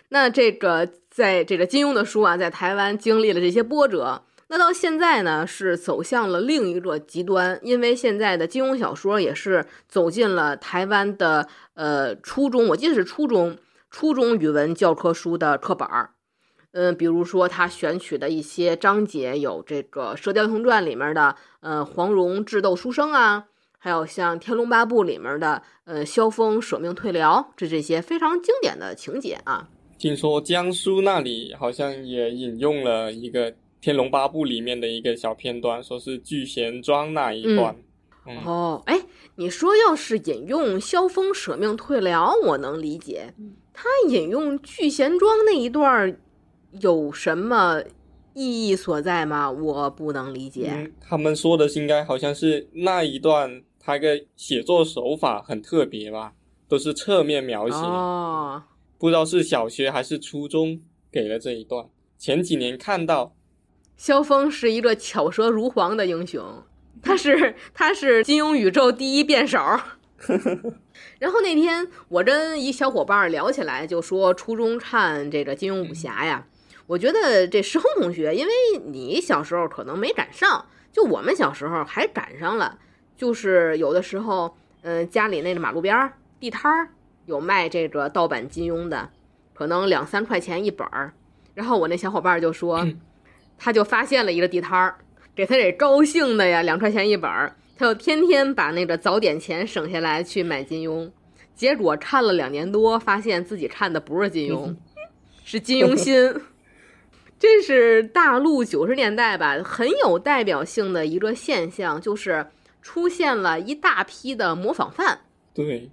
那这个在这个金庸的书啊，在台湾经历了这些波折，那到现在呢是走向了另一个极端，因为现在的金庸小说也是走进了台湾的呃初中，我记得是初中。初中语文教科书的课本儿，嗯，比如说他选取的一些章节有这个《射雕英雄传》里面的呃黄蓉智斗书生啊，还有像《天龙八部》里面的呃萧峰舍命退辽，这这些非常经典的情节啊。听说江苏那里好像也引用了一个《天龙八部》里面的一个小片段，说是聚贤庄那一段。嗯哦，哎，你说要是引用萧峰舍命退辽，我能理解。他引用聚贤庄那一段有什么意义所在吗？我不能理解。嗯，他们说的是应该好像是那一段，他个写作手法很特别吧，都是侧面描写，哦，不知道是小学还是初中给了这一段。前几年看到，萧峰是一个巧舌如簧的英雄，他是他是金庸宇宙第一辩手。然后那天我跟一小伙伴聊起来，就说初中看这个金庸武侠呀，我觉得这石红同学，因为你小时候可能没赶上，就我们小时候还赶上了，就是有的时候，嗯、家里那个马路边儿地摊儿有卖这个盗版金庸的，可能两三块钱一本儿。然后我那小伙伴就说，他就发现了一个地摊儿，给他这高兴的呀，两块钱一本儿，他就天天把那个早点钱省下来去买金庸。结果看了两年多，发现自己看的不是金庸，是金庸新。这是大陆九十年代吧，很有代表性的一个现象，就是出现了一大批的模仿犯。对，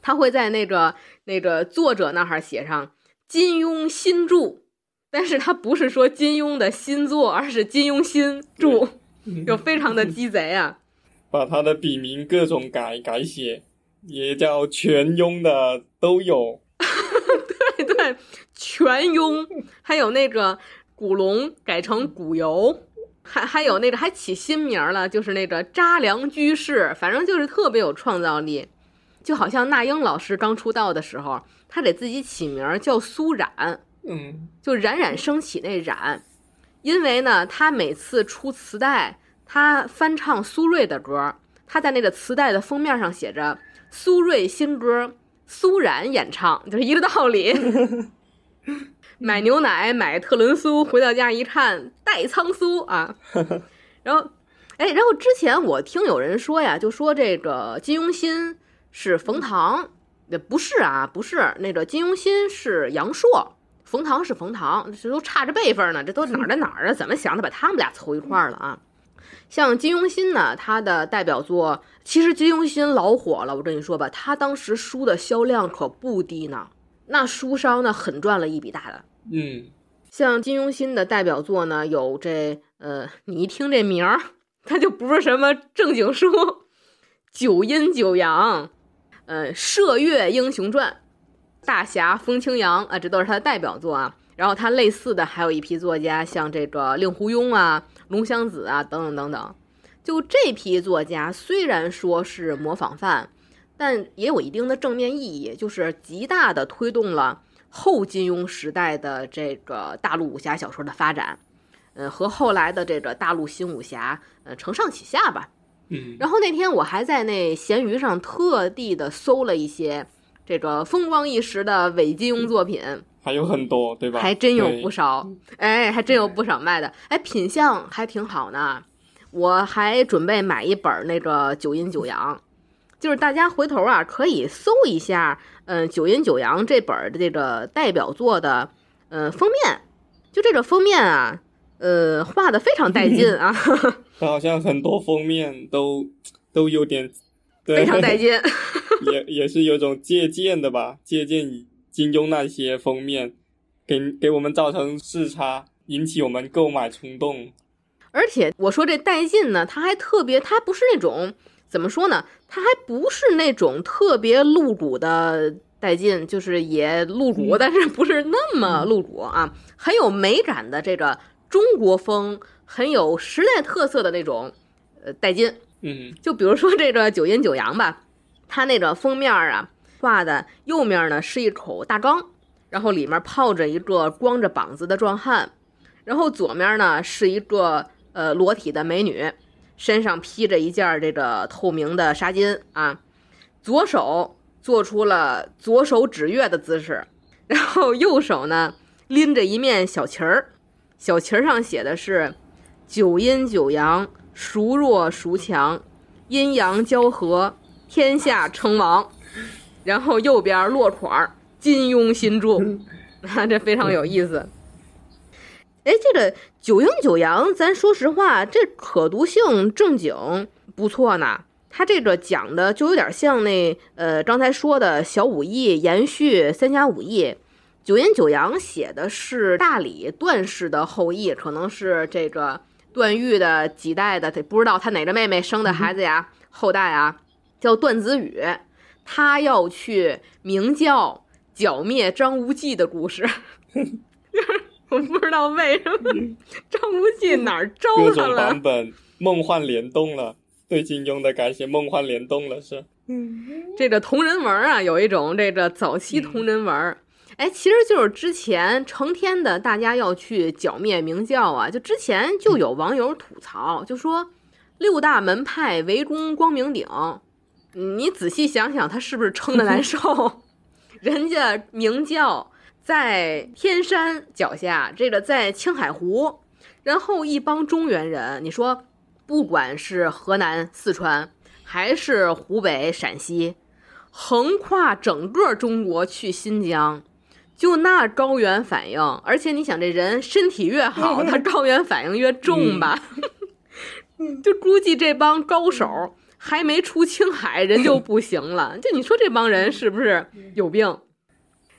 他会在那个那个作者那儿写上“金庸新著”，但是他不是说金庸的新作，而是金庸新著，就非常的鸡贼啊！把他的笔名各种改改写，也叫全庸的都有。对对，全庸，还有那个。古龙改成古游，还还有那个还起新名了，就是那个扎良居士，反正就是特别有创造力，就好像那英老师刚出道的时候，他给自己起名叫苏冉，嗯，就冉冉升起那冉，因为呢，他每次出磁带，他翻唱苏芮的歌，他在那个磁带的封面上写着苏芮新歌，苏冉演唱，就是一个道理。买牛奶，买特仑苏，回到家一看，代仓苏啊。然后，哎，然后之前我听有人说呀，就说这个金庸心是冯唐，那不是啊，不是那个金庸新是杨烁，冯唐是冯唐，这都差着辈分呢，这都哪儿的哪儿啊？怎么想的把他们俩凑一块儿了啊？像金庸新呢，他的代表作，其实金庸新老火了，我跟你说吧，他当时书的销量可不低呢，那书商呢很赚了一笔大的。嗯，像金庸新的代表作呢，有这呃，你一听这名儿，它就不是什么正经书，《九阴九阳》，呃，《射月英雄传》，《大侠风清扬》啊，这都是他的代表作啊。然后他类似的还有一批作家，像这个令狐庸啊、龙湘子啊等等等等。就这批作家，虽然说是模仿犯，但也有一定的正面意义，就是极大的推动了。后金庸时代的这个大陆武侠小说的发展，呃，和后来的这个大陆新武侠，呃，承上启下吧。嗯。然后那天我还在那闲鱼上特地的搜了一些这个风光一时的伪金庸作品，还有很多，对吧？还真有不少，哎，还真有不少卖的，哎，品相还挺好呢。我还准备买一本那个《九阴九阳》。就是大家回头啊，可以搜一下，嗯，《九阴九阳》这本的这个代表作的，呃，封面，就这个封面啊，呃，画的非常带劲啊。它好像很多封面都都有点非常带劲，也也是有种借鉴的吧，借鉴金庸那些封面，给给我们造成视差，引起我们购买冲动。而且我说这带劲呢，它还特别，它不是那种。怎么说呢？它还不是那种特别露骨的带劲，就是也露骨，但是不是那么露骨啊？很有美感的这个中国风，很有时代特色的那种，呃，带金。嗯，就比如说这个九阴九阳吧，它那个封面啊画的右面呢是一口大缸，然后里面泡着一个光着膀子的壮汉，然后左面呢是一个呃裸体的美女。身上披着一件这个透明的纱巾啊，左手做出了左手指月的姿势，然后右手呢拎着一面小旗儿，小旗儿上写的是“九阴九阳，孰弱孰强，阴阳交合，天下称王”，然后右边落款儿“金庸新著”，啊，这非常有意思。哎，这个九阴九阳，咱说实话，这可读性正经不错呢。他这个讲的就有点像那呃刚才说的小武艺延续三侠五义。九阴九阳写的是大理段氏的后裔，可能是这个段誉的几代的，不知道他哪个妹妹生的孩子呀，后代啊，叫段子宇，他要去明教剿灭张无忌的故事。我不知道为什么张无忌哪儿招他了？各种版本梦幻联动了，对金庸的改写梦幻联动了是。嗯，这个同人文啊，有一种这个早期同人文，哎，其实就是之前成天的大家要去剿灭明教啊，就之前就有网友吐槽，就说六大门派围攻光明顶，你仔细想想，他是不是撑的难 受？人家明教。在天山脚下，这个在青海湖，然后一帮中原人，你说不管是河南、四川，还是湖北、陕西，横跨整个中国去新疆，就那高原反应，而且你想这人身体越好，他高原反应越重吧？就估计这帮高手还没出青海，人就不行了。就你说这帮人是不是有病？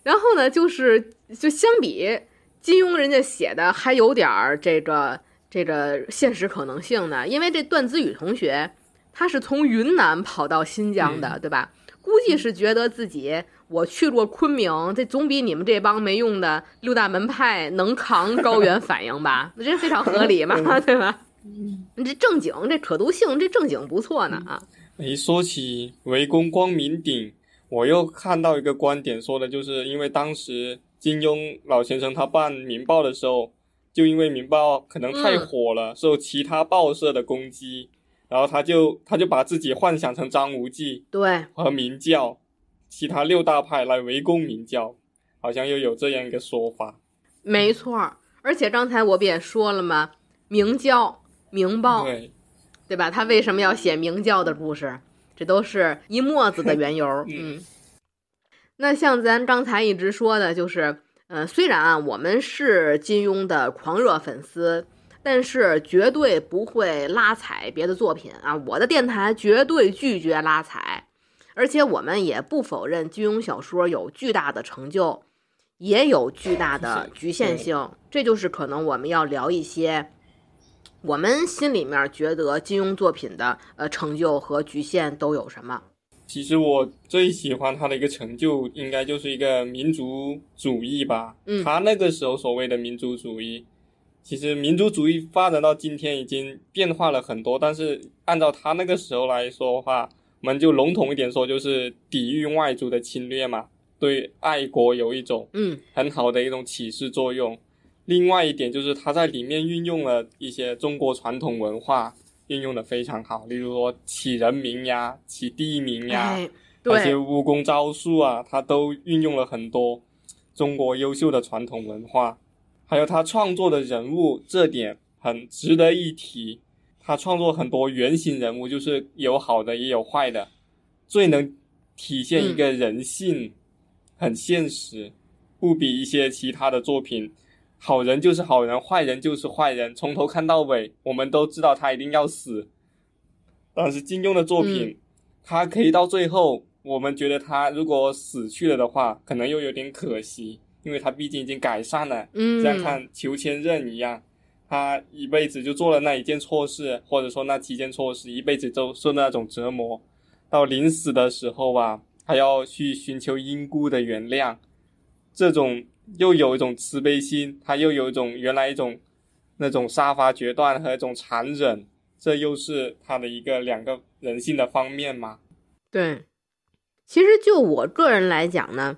然后呢，就是就相比金庸人家写的还有点儿这个这个现实可能性呢，因为这段子宇同学他是从云南跑到新疆的，对吧？估计是觉得自己我去过昆明，这总比你们这帮没用的六大门派能扛高原反应吧？那这非常合理嘛，对吧？你这正经，这可读性，这正经不错呢啊！一说起围攻光明顶，我又看到一个观点，说的就是因为当时金庸老先生他办《明报》的时候，就因为《明报》可能太火了，受其他报社的攻击，然后他就他就把自己幻想成张无忌对，和明教，其他六大派来围攻明教，好像又有这样一个说法。没错儿。而且刚才我不也说了吗？明教、明报，对，对吧？他为什么要写明教的故事？这都是一墨子的缘由。嗯，那像咱刚才一直说的，就是，呃，虽然啊，我们是金庸的狂热粉丝，但是绝对不会拉踩别的作品啊。我的电台绝对拒绝拉踩，而且我们也不否认金庸小说有巨大的成就，也有巨大的局限性。这就是可能我们要聊一些。我们心里面觉得金庸作品的呃成就和局限都有什么？其实我最喜欢他的一个成就，应该就是一个民族主义吧。嗯他那个时候所谓的民族主义，其实民族主义发展到今天已经变化了很多，但是按照他那个时候来说的话，我们就笼统一点说，就是抵御外族的侵略嘛，对爱国有一种嗯很好的一种启示作用。另外一点就是他在里面运用了一些中国传统文化，运用的非常好，例如说起人名呀、起地名呀，哎，那些对，武功招数啊，它都运用了很多中国优秀的传统文化，还有他创作的人物，这点很值得一提。他创作很多原型人物，就是有好的也有坏的，最能体现一个人性，很现实，不比一些其他的作品。好人就是好人，坏人就是坏人，从头看到尾，我们都知道他一定要死。但是金庸的作品，他可以到最后，我们觉得他如果死去了的话，可能又有点可惜，因为他毕竟已经改善了，嗯，像看裘千仞一样，他一辈子就做了那一件错事，或者说那几件错事，一辈子都受那种折磨，到临死的时候吧，还要去寻求因姑的原谅，这种又有一种慈悲心，他又有一种原来一种那种杀伐决断和一种残忍，这又是他的一个两个人性的方面嘛。对。其实就我个人来讲呢，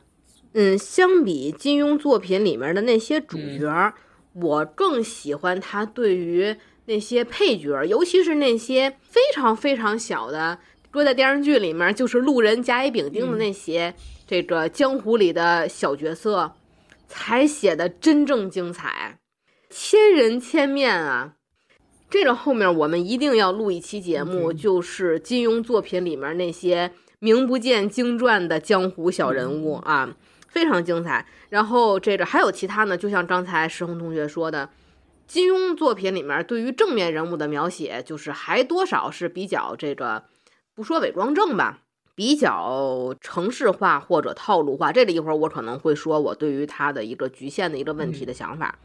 嗯，相比金庸作品里面的那些主角，我更喜欢他对于那些配角，尤其是那些非常非常小的，搁在电视剧里面就是路人甲乙丙丁的那些、这个江湖里的小角色，才写的真正精彩，千人千面啊！这个后面我们一定要录一期节目，就是金庸作品里面那些名不见经传的江湖小人物啊，非常精彩。然后这个还有其他呢，就像刚才石红同学说的，金庸作品里面对于正面人物的描写，就是还多少是比较这个不说伪装正吧，比较程式化或者套路化。这里一会儿我可能会说我对于他的一个局限的一个问题的想法。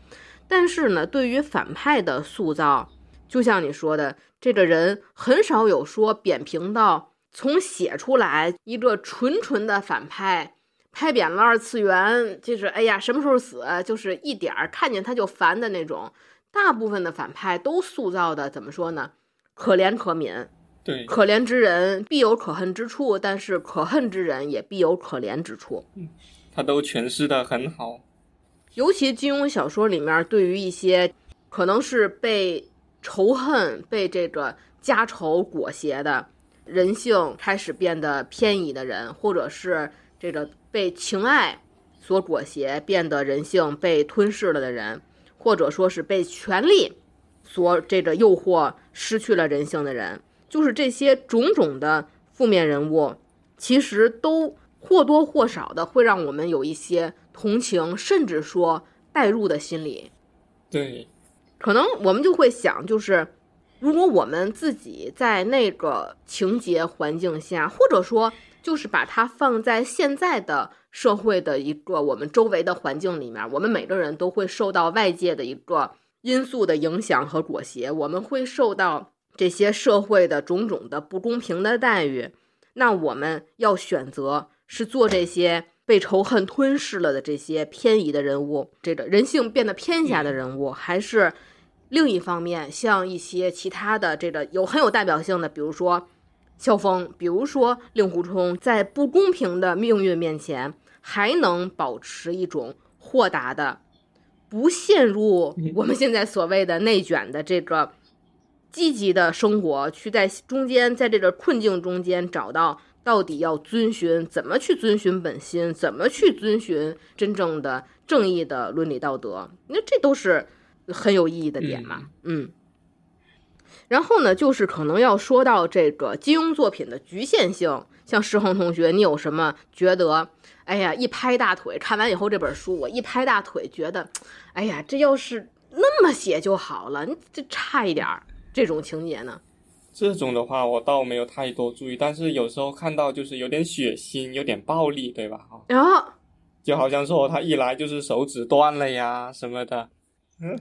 但是呢，对于反派的塑造，就像你说的，这个人很少有说扁平到从写出来一个纯纯的反派，拍扁了二次元，就是哎呀什么时候死，就是一点儿看见他就烦的那种。大部分的反派都塑造的怎么说呢？可怜可悯，对，可怜之人必有可恨之处，但是可恨之人也必有可怜之处。嗯他都诠释的很好。尤其金庸小说里面，对于一些可能是被仇恨、被这个家仇裹挟的人性开始变得偏移的人，或者是这个被情爱所裹挟，变得人性被吞噬了的人，或者说是被权力所这个诱惑失去了人性的人，就是这些种种的负面人物，其实都或多或少的会让我们有一些同情，甚至说代入的心理。对，可能我们就会想，就是如果我们自己在那个情节环境下，或者说就是把它放在现在的社会的一个我们周围的环境里面，我们每个人都会受到外界的一个因素的影响和裹挟，我们会受到这些社会的种种的不公平的待遇。那我们要选择是做这些被仇恨吞噬了的这些偏移的人物，这个人性变得偏狭的人物，还是另一方面，像一些其他的这个有很有代表性的，比如说萧峰，比如说令狐冲，在不公平的命运面前，还能保持一种豁达的，不陷入我们现在所谓的内卷的这个积极的生活，去在中间，在这个困境中间找到到底要遵循怎么去遵循本心，怎么去遵循真正的正义的伦理道德，那这都是很有意义的点嘛，嗯。然后呢，就是可能要说到这个金庸作品的局限性，像石恒同学，你有什么觉得？哎呀，一拍大腿，看完以后这本书，我一拍大腿，觉得，哎呀，这要是那么写就好了，你这差一点儿这种情节呢？这种的话我倒没有太多注意，但是有时候看到就是有点血腥，有点暴力，对吧？哈，然后就好像说他一来就是手指断了呀什么的。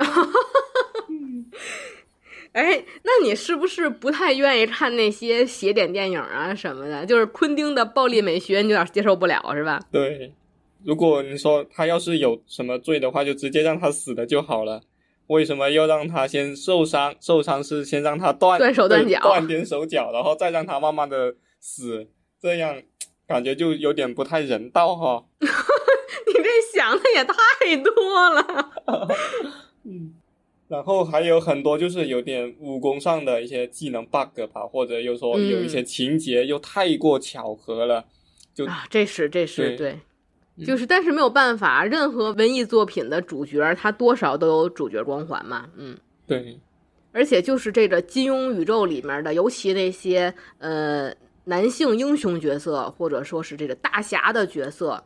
哎，那你是不是不太愿意看那些邪典电影啊什么的？就是昆汀的暴力美学，你有点接受不了是吧？对，如果你说他要是有什么罪的话，就直接让他死了就好了。为什么要让他先受伤？受伤是先让他断断手断脚断点手脚，然后再让他慢慢的死，这样感觉就有点不太人道哈。你这想的也太多了。然后还有很多就是有点武功上的一些技能 bug 吧，或者又说有一些情节又太过巧合了，就啊，这是这是对对，就是但是没有办法，任何文艺作品的主角他多少都有主角光环嘛，嗯。对，而且就是这个金庸宇宙里面的，尤其那些呃男性英雄角色，或者说是这个大侠的角色，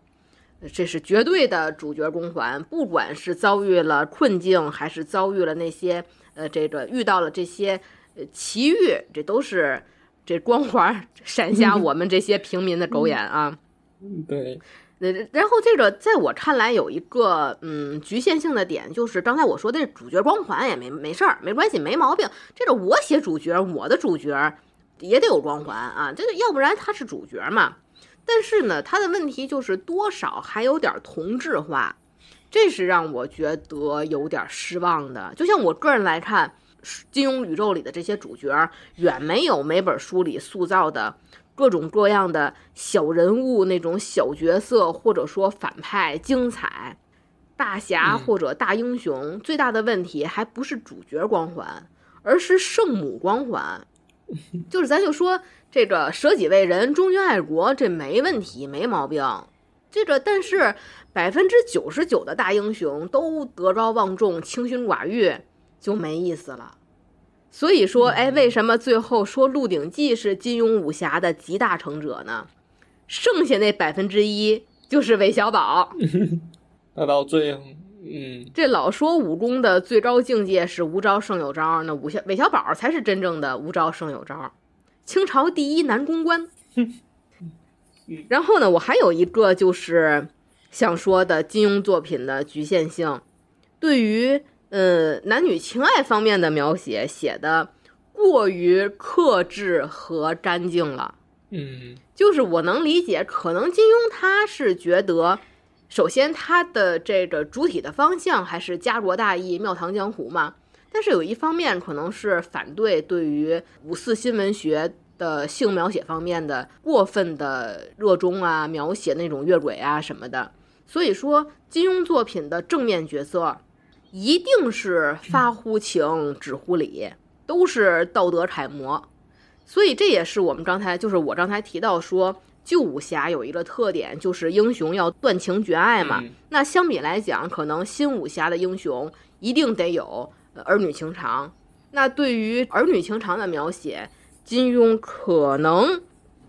这是绝对的主角光环。不管是遭遇了困境，还是遭遇了那些呃这个遇到了这些呃奇遇，这都是这光环 闪瞎我们这些平民的狗眼啊。嗯对，呃，然后这个在我看来有一个嗯局限性的点，就是刚才我说的主角光环也没没事儿，没关系，没毛病。这个我写主角，我的主角也得有光环啊，这个要不然他是主角嘛。但是呢，他的问题就是多少还有点同质化，这是让我觉得有点失望的。就像我个人来看，金庸宇宙里的这些主角远没有每本书里塑造的各种各样的小人物那种小角色，或者说反派精彩。大侠嗯或者大英雄、最大的问题还不是主角光环，而是圣母光环。就是咱就说这个舍己为人、忠君爱国，这没问题，没毛病。这个但是百分之九十九的大英雄都德高望重、清心寡欲，就没意思了。所以说，哎，为什么最后说《鹿鼎记》是金庸武侠的集大成者呢？剩下那百分之一就是韦小宝。那到最后，嗯，这老说武功的最高境界是无招胜有招，那武小韦小宝才是真正的无招胜有招，清朝第一男公关。然后呢，我还有一个就是想说的金庸作品的局限性，对于呃男女情爱方面的描写写的过于克制和干净了。嗯，就是我能理解，可能金庸他是觉得，首先他的这个主体的方向还是家国大义、庙堂江湖嘛，但是有一方面可能是反对对于五四新文学的性描写方面的过分的热衷啊，描写那种越轨啊什么的。所以说，金庸作品的正面角色一定是发乎情，止乎礼，都是道德楷模。所以这也是我们刚才，就是我刚才提到说，旧武侠有一个特点，就是英雄要断情绝爱嘛。嗯那相比来讲，可能新武侠的英雄一定得有呃儿女情长，那对于儿女情长的描写，金庸可能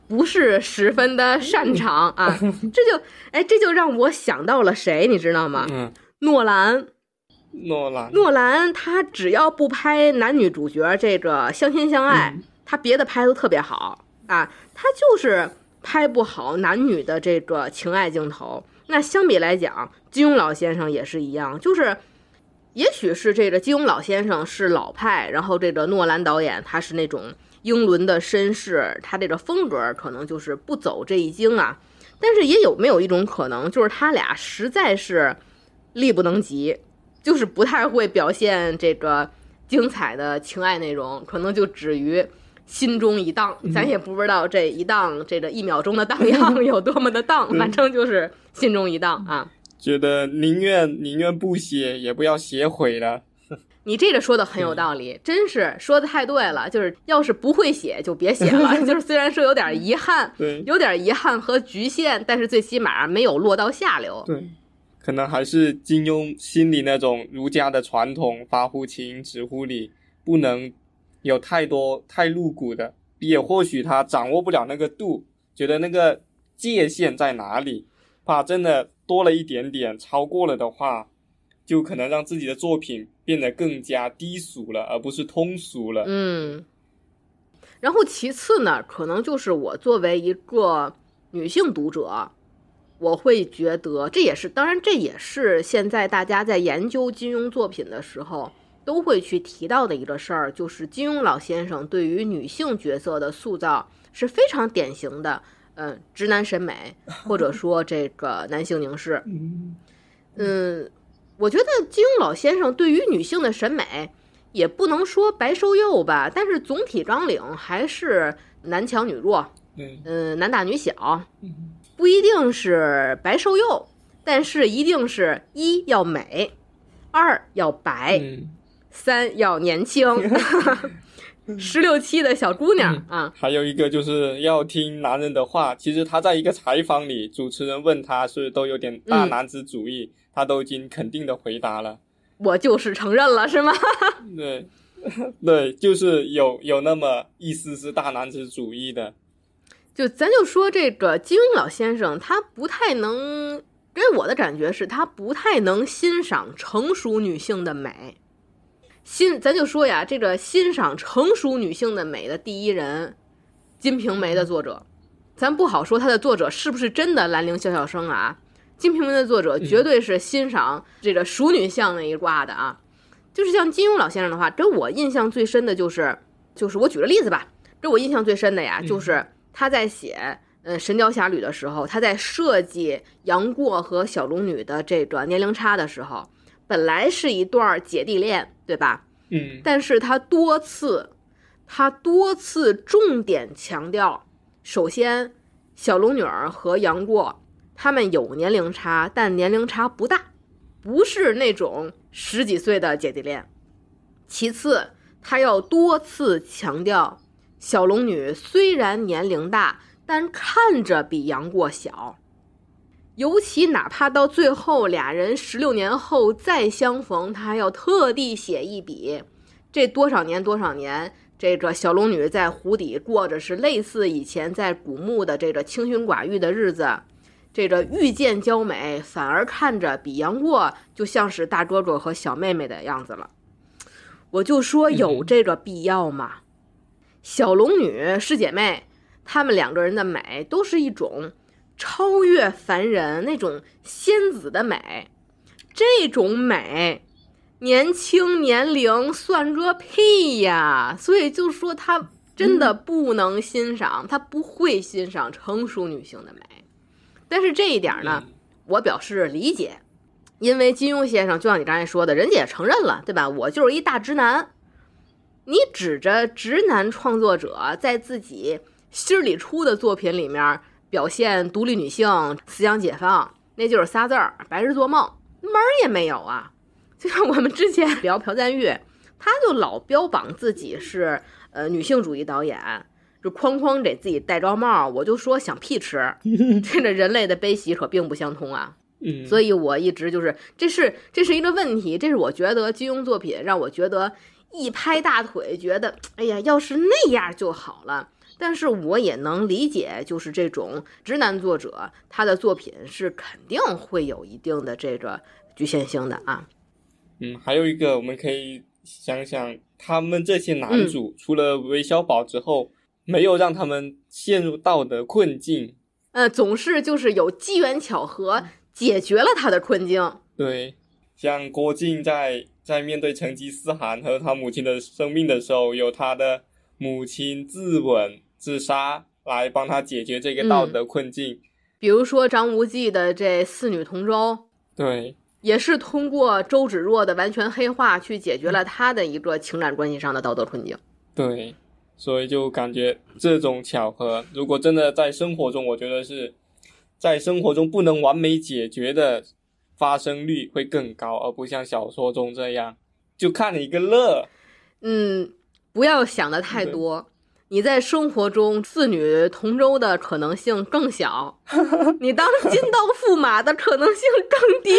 不是十分的擅长啊。这就哎，这就让我想到了谁，你知道吗？嗯，诺兰。诺兰，诺兰他只要不拍男女主角这个相亲相爱，他别的拍都特别好啊，他就是拍不好男女的这个情爱镜头。那相比来讲，金庸老先生也是一样，就是也许是这个金庸老先生是老派，然后这个诺兰导演他是那种英伦的绅士，他这个风格可能就是不走这一经啊。但是也有没有一种可能，就是他俩实在是力不能及。就是不太会表现这个精彩的情爱内容，可能就止于心中一荡。咱也不知道这一荡，这个一秒钟的荡漾 有多么的荡，反正就是心中一荡啊。觉得宁愿宁愿不写，也不要写毁了。你这个说的很有道理，真是说的太对了。就是要是不会写，就别写了。就是虽然说有点遗憾，对，有点遗憾和局限，但是最起码没有落到下流。对。可能还是金庸心里那种儒家的传统，发乎情，止乎礼，不能有太多太露骨的。也或许他掌握不了那个度，觉得那个界限在哪里，怕真的多了一点点，超过了的话，就可能让自己的作品变得更加低俗了，而不是通俗了。嗯。然后其次呢，可能就是我作为一个女性读者。我会觉得这也是，当然这也是现在大家在研究金庸作品的时候都会去提到的一个事儿，就是金庸老先生对于女性角色的塑造是非常典型的，嗯，直男审美或者说这个男性凝视。嗯，我觉得金庸老先生对于女性的审美也不能说白瘦幼吧，但是总体纲领还是男强女弱，嗯，男大女小。不一定是白瘦幼，但是一定是一要美，二要白，三要年轻，十六七的小姑娘啊。还有一个就是要听男人的话。其实他在一个采访里，主持人问他是都有点大男子主义，他都已经肯定的回答了。我就是承认了，是吗？对，对，就是有有那么一丝丝大男子主义的。就咱就说这个金庸老先生，他不太能给我的感觉是他不太能欣赏成熟女性的美。欣，咱就说呀，这个欣赏成熟女性的美的第一人，《金瓶梅》的作者，咱不好说他的作者是不是真的兰陵笑笑生啊？《金瓶梅》的作者绝对是欣赏这个熟女相那一挂的啊。就是像金庸老先生的话，给我印象最深的就是，就是我举个例子吧，给我印象最深的呀，就是。他在写嗯《神雕侠侣》的时候，他在设计杨过和小龙女的这个年龄差的时候，本来是一段姐弟恋，对吧？嗯。但是他多次，他多次重点强调，首先，小龙女儿和杨过他们有年龄差，但年龄差不大，不是那种十几岁的姐弟恋。其次，他要多次强调。小龙女虽然年龄大，但看着比杨过小。尤其哪怕到最后俩人十六年后再相逢，他还要特地写一笔：这多少年多少年，这个小龙女在湖底过着是类似以前在古墓的这个清心寡欲的日子。这个遇见娇美，反而看着比杨过就像是大哥哥和小妹妹的样子了。我就说有这个必要吗？小龙女师姐妹，她们两个人的美都是一种超越凡人那种仙子的美，这种美，年轻年龄算个屁呀！所以就说她真的不能欣赏，她不会欣赏成熟女性的美。但是这一点呢，我表示理解，因为金庸先生就像你刚才说的，人家也承认了，对吧？我就是一大直男。你指着直男创作者在自己心里出的作品里面表现独立女性、思想解放，那就是仨字儿：白日做梦，门儿也没有啊！就像我们之前聊朴赞玉，他就老标榜自己是呃女性主义导演，就哐哐给自己戴高帽，我就说想屁吃！这个人类的悲喜可并不相通啊！嗯，所以我一直就是，这是这是一个问题，这是我觉得金庸作品让我觉得。一拍大腿，觉得哎呀，要是那样就好了。但是我也能理解，就是这种直男作者，他的作品是肯定会有一定的这个局限性的啊。嗯，还有一个，我们可以想想，他们这些男主、除了韦小宝之后，没有让他们陷入道德困境。呃，总是就是有机缘巧合解决了他的困境。对，像郭靖在在面对成吉思汗和他母亲的生命的时候，有他的母亲自刎自杀来帮他解决这个道德困境。比如说张无忌的这四女同舟，对，也是通过周芷若的完全黑化去解决了他的一个情感关系上的道德困境。对，所以就感觉这种巧合，如果真的在生活中，我觉得是在生活中不能完美解决的发生率会更高，而不像小说中这样就看了一个乐。嗯，不要想的太多。你在生活中四女同舟的可能性更小，你当金刀驸马的可能性更低。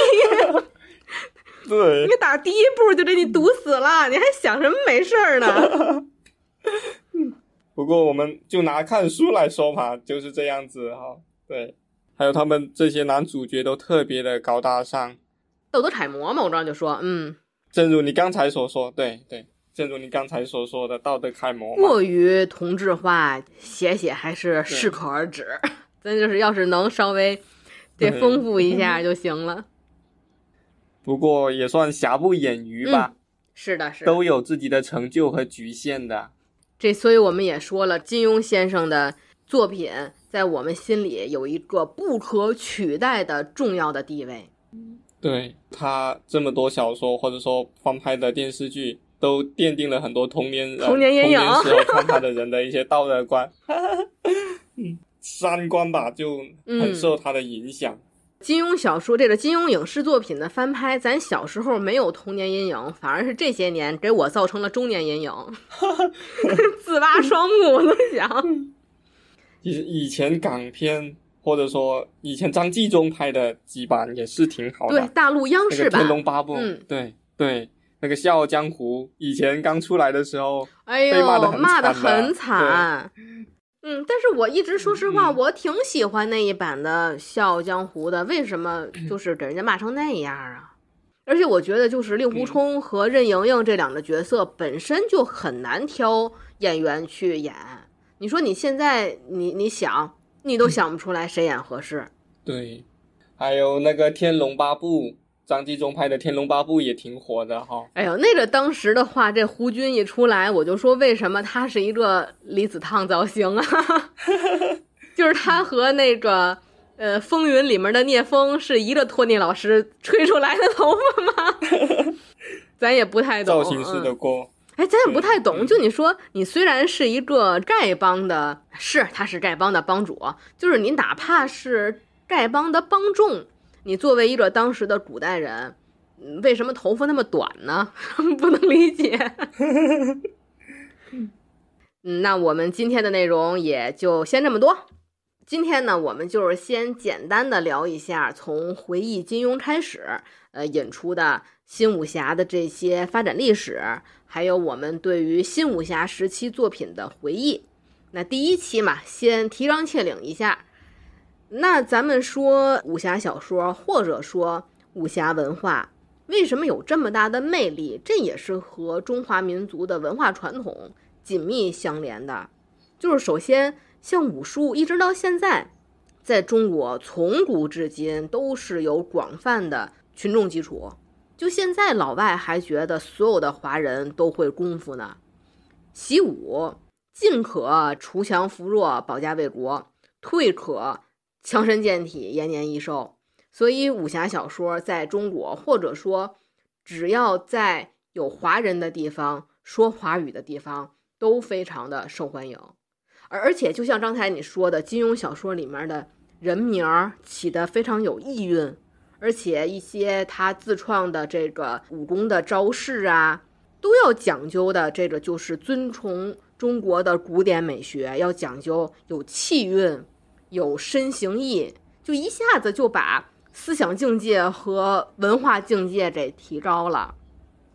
对你，打第一步就给你堵死了，你还想什么没事儿呢？不过我们就拿看书来说嘛，就是这样子哈。对，还有他们这些男主角都特别的高大上，道德楷模嘛，我刚刚就说，嗯，正如你刚才所说，对对，正如你刚才所说的道德楷模嘛。过于同质化，写写还是适可而止。咱就是要是能稍微得对丰富一下就行了。不过也算瑕不掩瑜吧，是的，是的。都有自己的成就和局限的。这，所以我们也说了，金庸先生的作品在我们心里有一个不可取代的重要的地位。对他这么多小说或者说翻拍的电视剧，都奠定了很多童年人童年阴影童年时候看他的人的一些道德观，嗯，三观吧，就很受他的影响。金庸小说这个金庸影视作品的翻拍，咱小时候没有童年阴影，反而是这些年给我造成了中年阴影，自挖双目，我都想。以以前港片或者说以前张纪中拍的几版也是挺好的，对，大陆央那个《视版天，龙八部》嗯。对对，那个《笑傲江湖》以前刚出来的时候，哎呦，骂得很骂得惨的很惨。嗯，但是我一直说实话，嗯我挺喜欢那一版的《笑傲江湖》的。为什么 就是给人家骂成那样啊？而且我觉得，就是令狐冲和任盈盈这两个角色本身就很难挑演员去演。你说你现在你你想，你都想不出来谁演合适。对，还有那个《天龙八部》，张纪中拍的《天龙八部》也挺火的哈。哎呦，那个当时的话，这胡军一出来，我就说为什么他是一个离子烫造型啊？就是他和那个呃《风云》里面的聂风是一个托尼老师吹出来的头发吗？咱也不太懂。造型师的嗯锅，哎，咱也不太懂。嗯就你说，你虽然是一个丐帮的，是他是丐帮的帮主，就是你哪怕是丐帮的帮众，你作为一个当时的古代人，为什么头发那么短呢？不能理解。那我们今天的内容也就先这么多。今天呢，我们就是先简单的聊一下从回忆金庸开始，呃，引出的新武侠的这些发展历史，还有我们对于新武侠时期作品的回忆。那第一期嘛，先提纲挈领一下。那咱们说武侠小说，或者说武侠文化，为什么有这么大的魅力？这也是和中华民族的文化传统紧密相连的。就是首先，像武术一直到现在，在中国从古至今都是有广泛的群众基础。就现在，老外还觉得所有的华人都会功夫呢。习武进可锄强扶弱，保家卫国；退可强身健体，延年益寿。所以，武侠小说在中国，或者说只要在有华人的地方、说华语的地方，都非常的受欢迎。而而且，就像刚才你说的，金庸小说里面的人名起的非常有意蕴，而且一些他自创的这个武功的招式啊，都要讲究的。这个就是遵从中国的古典美学，要讲究有气韵、有身形意，就一下子就把思想境界和文化境界给提高了。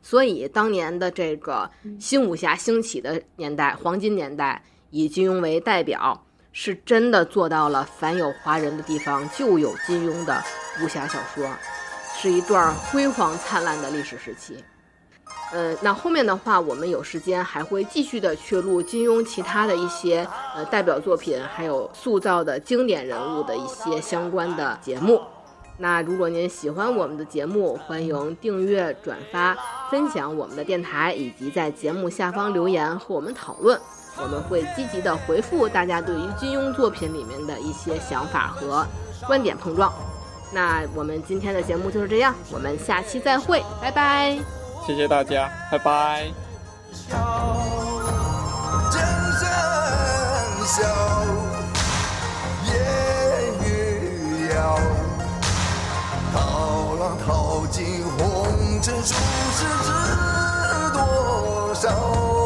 所以当年的这个新武侠兴起的年代，黄金年代，以金庸为代表，是真的做到了凡有华人的地方就有金庸的武侠小说，是一段辉煌灿烂的历史时期。呃，那后面的话，我们有时间还会继续的去录金庸其他的一些呃代表作品，还有塑造的经典人物的一些相关的节目。那如果您喜欢我们的节目，欢迎订阅、转发、分享我们的电台，以及在节目下方留言和我们讨论，我们会积极的回复大家对于金庸作品里面的一些想法和观点碰撞。那我们今天的节目就是这样，我们下期再会，拜拜。谢谢大家，拜拜。真声笑，烟雨遥。涛浪淘尽红尘，俗世知多少？